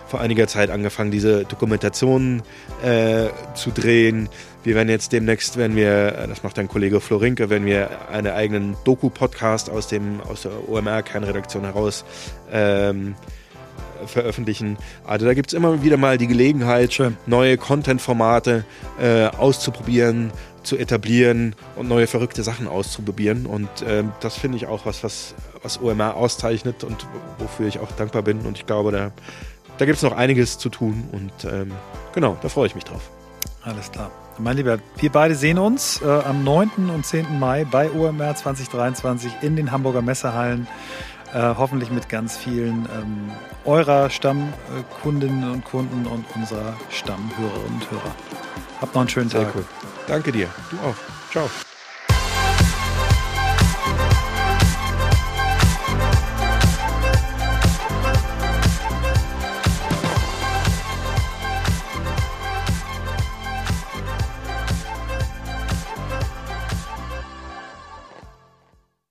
vor einiger Zeit angefangen, diese Dokumentationen äh, zu drehen. Wir werden jetzt demnächst, wenn wir, äh, das macht dein Kollege Florinke, wenn wir einen eigenen Doku-Podcast aus dem aus der OMR-Kernredaktion heraus ähm, veröffentlichen. Also da gibt es immer wieder mal die Gelegenheit, Schön. neue Content-Formate äh, auszuprobieren, zu etablieren und neue verrückte Sachen auszuprobieren. Und ähm, das finde ich auch was, was, was OMR auszeichnet und wofür ich auch dankbar bin. Und ich glaube, da, da gibt es noch einiges zu tun. Und ähm, genau, da freue ich mich drauf. Alles klar. Mein Lieber, wir beide sehen uns äh, am 9. und 10. Mai bei OMR 2023 in den Hamburger Messehallen. Äh, hoffentlich mit ganz vielen ähm, eurer Stammkundinnen und Kunden und unserer Stammhörerinnen und Hörer. Habt noch einen schönen Sehr Tag. cool. Danke dir. Du auch. Ciao.